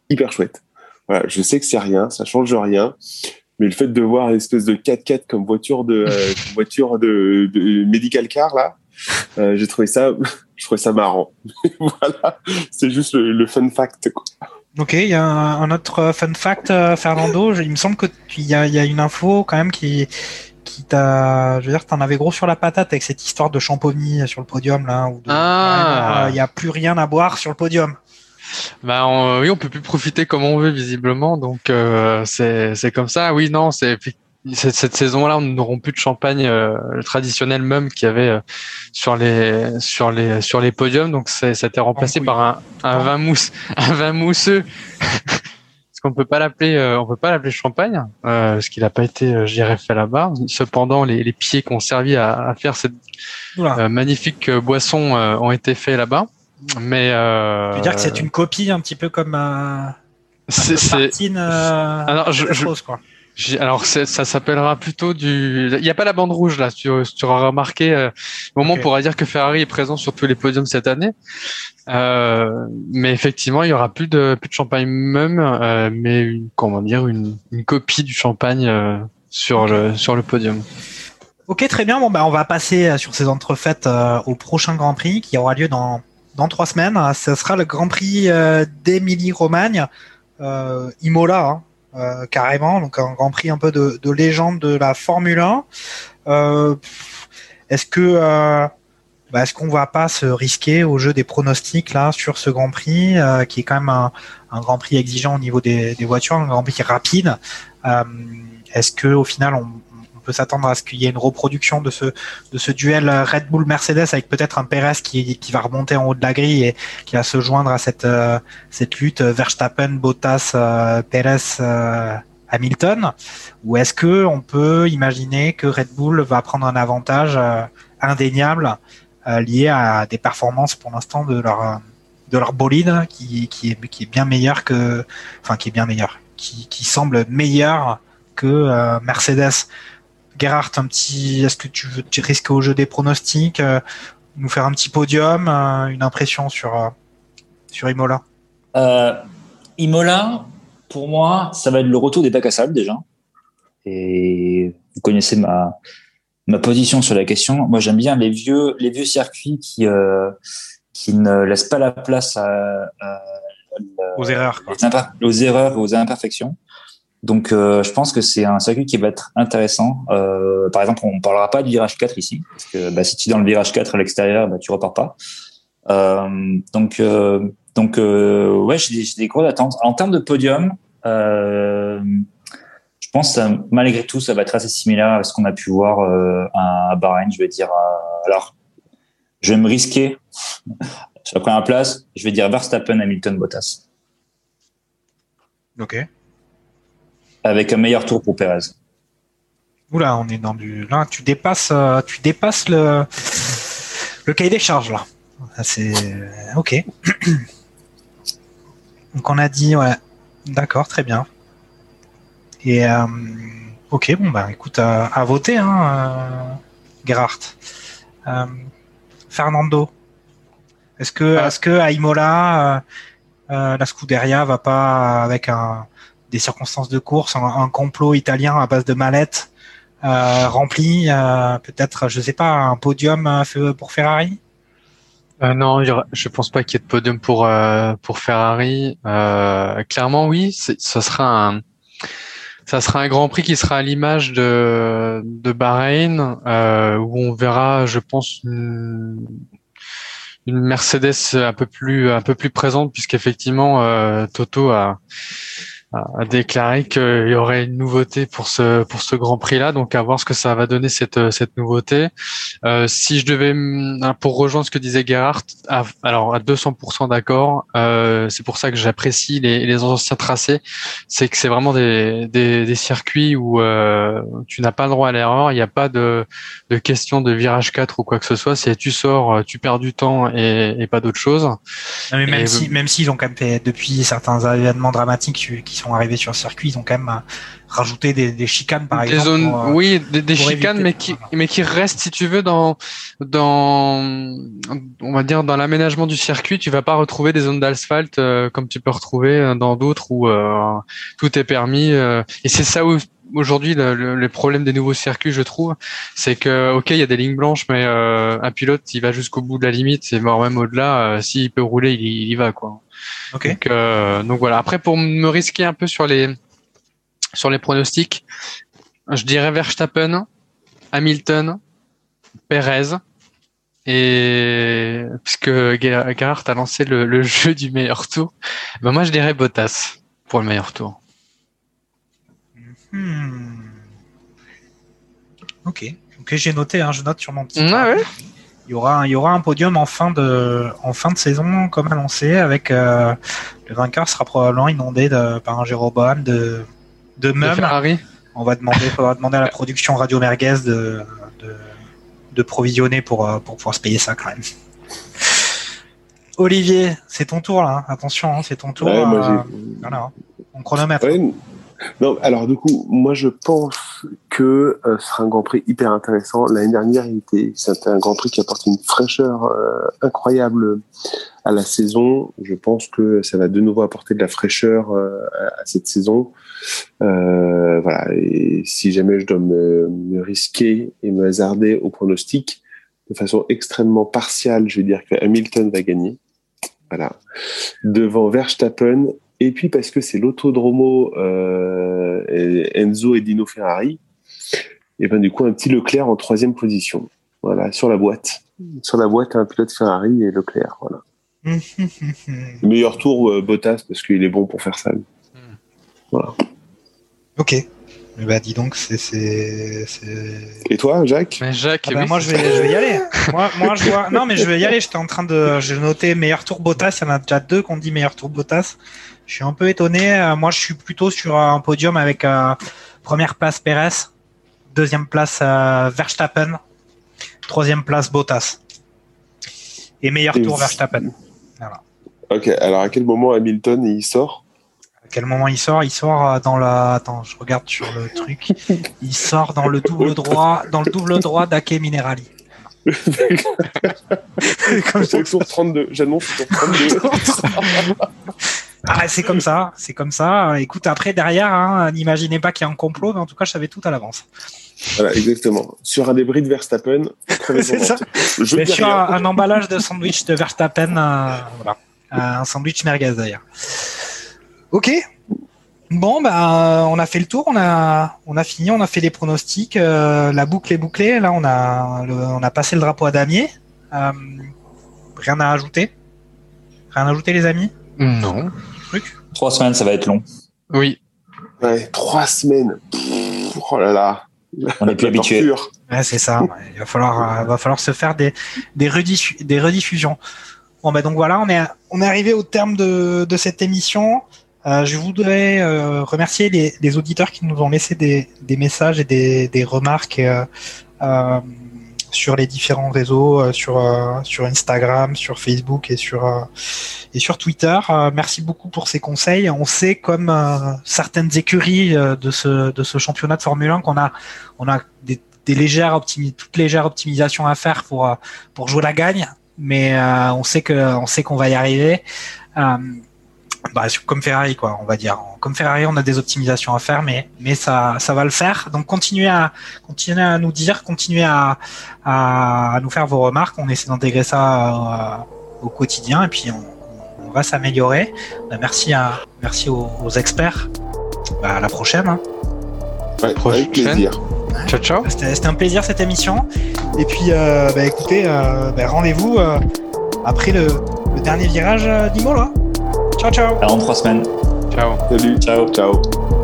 hyper chouette. Voilà, je sais que c'est rien, ça change rien, mais le fait de voir l'espèce de 4x4 comme voiture de euh, comme voiture de, de, medical car là, euh, j'ai trouvé ça je trouvais ça marrant. voilà, c'est juste le, le, fun fact. Quoi. Ok, il y a un, un, autre fun fact, euh, Fernando. Il me semble que il y y a, une info quand même qui qui t'a, je veux dire, t'en avais gros sur la patate avec cette histoire de champomis sur le podium là, où ah. il n'y a plus rien à boire sur le podium. Bah on, oui, on peut plus profiter comme on veut visiblement, donc euh, c'est c'est comme ça. Oui, non, c'est cette, cette saison-là, on n'auront plus de champagne euh, traditionnel même qu'il y avait euh, sur les sur les sur les podiums. Donc ça a été remplacé par un, un vin mousse, un vin mousseux. parce qu'on peut pas l'appeler, euh, on peut pas l'appeler champagne, euh, parce qu'il n'a pas été, euh, je dirais, fait là-bas. Cependant, les, les pieds qui ont servi à, à faire cette magnifique boisson ont été faits là-bas. Mais tu veux dire que c'est une copie un petit peu comme un, Martine, alors je, chose, quoi. Alors ça s'appellera plutôt du. Il n'y a pas la bande rouge là. Tu, tu auras remarqué. Euh, au moment okay. on pourra dire que Ferrari est présent sur tous les podiums cette année. Euh, mais effectivement, il y aura plus de plus de champagne même, euh, mais une, comment dire une, une copie du champagne euh, sur okay. le sur le podium. Ok, très bien. Bon bah on va passer sur ces entrefaites euh, au prochain Grand Prix qui aura lieu dans dans trois semaines. Ce sera le Grand Prix euh, d'Émilie-Romagne, Imola. Hein euh, carrément, donc un Grand Prix un peu de, de légende de la Formule 1. Euh, est-ce que euh, bah, est-ce qu'on va pas se risquer au jeu des pronostics là sur ce Grand Prix qui est quand même un, Grand Prix exigeant au niveau des, voitures, un Grand Prix rapide? Est-ce que au final on peut s'attendre à ce qu'il y ait une reproduction de ce de ce duel Red Bull Mercedes avec peut-être un Perez qui, va remonter en haut de la grille et qui va se joindre à cette euh, lutte Verstappen Bottas euh, Perez euh, Hamilton. Ou est-ce que on peut imaginer que Red Bull va prendre un avantage euh, indéniable lié à des performances pour l'instant de leur de bolide qui, est bien meilleur que enfin qui est bien meilleur qui, semble meilleur que Mercedes? Gerhardt, un petit, est-ce que tu veux tu risques au jeu des pronostics, euh, nous faire un petit podium, euh, une impression sur euh, sur Imola? Imola, pour moi, ça va être le retour des bacs à sable déjà. Et vous connaissez ma ma position sur la question. Moi, j'aime bien les vieux les vieux circuits qui qui ne laissent pas la place à, à, à aux erreurs, quoi. aux erreurs, aux imperfections. Donc, euh, je pense que c'est un circuit qui va être intéressant. Euh, par exemple, on ne parlera pas du virage 4 ici, parce que bah, si tu es dans le virage 4 à l'extérieur, bah, tu repars pas. Euh, donc, euh, donc ouais, j'ai des, grosses attentes. En termes de podium, je pense malgré tout, ça va être assez similaire à ce qu'on a pu voir à Bahreïn. Je vais dire, alors, je vais me risquer sur la première place. Je vais dire Verstappen, Hamilton, Bottas. Ok avec un meilleur tour pour Perez. Oula, on est dans du. Là, tu dépasses, euh, tu dépasses le le cahier des charges là. C'est ok. Donc on a dit ouais, d'accord, très bien. Et euh, Ok, bon bah écoute, à, à voter, hein, euh, Gerhardt. Euh, Fernando, est-ce que, Ah. est-ce que à Imola, euh, euh, la Scuderia va pas avec un, des circonstances de course, un, complot italien à base de mallettes euh, remplies, euh, peut-être, je sais pas, un podium euh, pour Ferrari? Euh, non, je pense pas qu'il y ait de podium pour pour Ferrari. Clairement, oui, ça sera un ça sera un Grand Prix qui sera à l'image de de Bahreïn, euh, où on verra, je pense, une, une Mercedes un peu plus un peu plus présente, puisqu'effectivement euh, Toto a a déclaré qu'il y aurait une nouveauté pour ce pour ce Grand Prix là, donc à voir ce que ça va donner cette cette nouveauté. Euh, si je devais, mm, hein, pour rejoindre ce que disait Gerhardt, à, alors à 200% d'accord, euh, c'est pour ça que j'apprécie les, les anciens tracés, c'est que c'est vraiment des, des, des circuits où euh, tu n'as pas le droit à l'erreur, il n'y a pas de, de question de virage 4 ou quoi que ce soit, c'est tu sors, euh, tu perds du temps et, et pas d'autre chose. Non, mais même Et- si, même s'ils ont quand même fait, depuis certains événements dramatiques qui sont arrivés sur le circuit, ils ont quand même euh, rajouté des, des chicanes, par des exemple. zones, pour, euh, oui, des, des chicanes, éviter- mais qui, mais qui restent, si tu veux, dans, dans, on va dire, dans l'aménagement du circuit, tu vas pas retrouver des zones d'asphalte euh, comme tu peux retrouver euh, dans d'autres où euh, tout est permis. euh, et c'est ça où aujourd'hui le, le, le problème des nouveaux circuits, je trouve, c'est que ok, il y a des lignes blanches, mais euh, un pilote, il va jusqu'au bout de la limite, et voire même au-delà. euh, S'il peut rouler, il, il y va, quoi. Ok. Donc, euh, donc voilà. Après, pour me risquer un peu sur les sur les pronostics, je dirais Verstappen, Hamilton, Perez. Et puisque Ger- Gerhardt a lancé le, le jeu du meilleur tour, ben moi je dirais Bottas pour le meilleur tour. Hmm. Ok. Ok, j'ai noté, hein, je note sur mon petit. Ah ouais? Il y aura, il y aura un podium en fin de, en fin de saison, comme annoncé, avec euh, le vainqueur sera probablement inondé de, par un Jéroboam de, de. On va demander, faudra demander à la production Radio Merguez de, de, de provisionner pour, euh, pour pouvoir se payer ça quand même. Olivier, c'est ton tour là. hein. Attention, hein, c'est ton tour. Ouais, euh, voilà, on chronomètre. Ouais, non, alors du coup, moi je pense que euh, ce sera un Grand Prix hyper intéressant. L'année dernière, c'était un Grand Prix qui apporte une fraîcheur euh, incroyable à la saison. Je pense que ça va de nouveau apporter de la fraîcheur euh, à, cette saison. Euh, voilà. Et si jamais je dois me, me risquer et me hasarder au pronostic, de façon extrêmement partiale, je vais dire que Hamilton va gagner. Voilà. Devant Verstappen et puis parce que c'est l'autodromo euh, Enzo et Dino Ferrari, et ben du coup un petit Leclerc en troisième position. Voilà, sur la boîte. Sur la boîte, un pilote Ferrari et Leclerc. Voilà. Le meilleur tour euh, Bottas parce qu'il est bon pour faire ça. lui. Voilà. ok. Ben, dis donc, c'est. Et toi, Jacques? Mais Jacques, Ah ben, oui, moi, je vais, je vais y aller. moi, moi, je vois. Non, mais je vais y aller. J'étais en train de. J'ai noté meilleur tour Bottas. Il y en a déjà deux qu'on dit meilleur tour Bottas. Je suis un peu étonné. Euh, Moi, je suis plutôt sur un podium avec euh, première place Perez, deuxième place euh, Verstappen, troisième place Bottas. Et meilleur Et tour Verstappen. Ok, alors à quel moment Hamilton il sort? À quel moment il sort? Il sort dans la. Attends, je regarde sur le truc. Il sort dans le double droit, dans le double droit d'Ake Minerali. Comme ça. Au tour 32, j'annonce tour 32. Ah, c'est comme ça, c'est comme ça. Écoute, après derrière, hein, n'imaginez pas qu'il y a un complot, mais en tout cas, je savais tout à l'avance. voilà, exactement. Sur un débris de Verstappen, C'est ça. Je Mais sur un, un emballage de sandwich de Verstappen, euh, voilà, un sandwich merguez d'ailleurs. Ok. Bon, bah, on a fait le tour, on a, on a fini, on a fait les pronostics, euh, la boucle est bouclée. Là, on a, le- on a passé le drapeau à damier. Euh, rien à ajouter? Rien à ajouter, les amis? Non. Truc. Trois semaines, ça va être long. Oui. Ouais, trois semaines. Pff, oh là là. On n'est plus habitué. Ouais, c'est ça. Il va falloir, euh, va falloir se faire des, des, rediffu- des rediffusions. Bon, bah donc voilà, on est, on est arrivé au terme de, de cette émission. Euh, je voudrais euh, remercier les, les auditeurs qui nous ont laissé des, des messages et des, des remarques euh, euh, sur les différents réseaux, euh, sur euh, sur Instagram, sur Facebook et sur euh, et sur Twitter. Merci beaucoup pour ces conseils. On sait comme certaines écuries de ce de ce championnat de Formule 1 qu'on a on a des, des légères optimi toutes légères optimisations à faire pour pour jouer la gagne, mais on sait que on sait qu'on va y arriver. Bah, comme Ferrari quoi, on va dire. Comme Ferrari, on a des optimisations à faire, mais mais ça ça va le faire. Donc continuez à continuez à nous dire, continuez à à, à nous faire vos remarques. On essaie d'intégrer ça euh, au quotidien et puis on, on va s'améliorer. Bah, merci à merci aux, aux experts. Bah, à la prochaine. hein. Ouais, Prochaine. avec plaisir. Ciao, ciao. C'était un plaisir cette émission. Et puis euh, bah, écoutez, euh, bah, rendez-vous euh, après le, le dernier virage euh, d'Imola. Ciao ciao. Alors, en trois semaines. Ciao. Salut. Ciao. Ciao.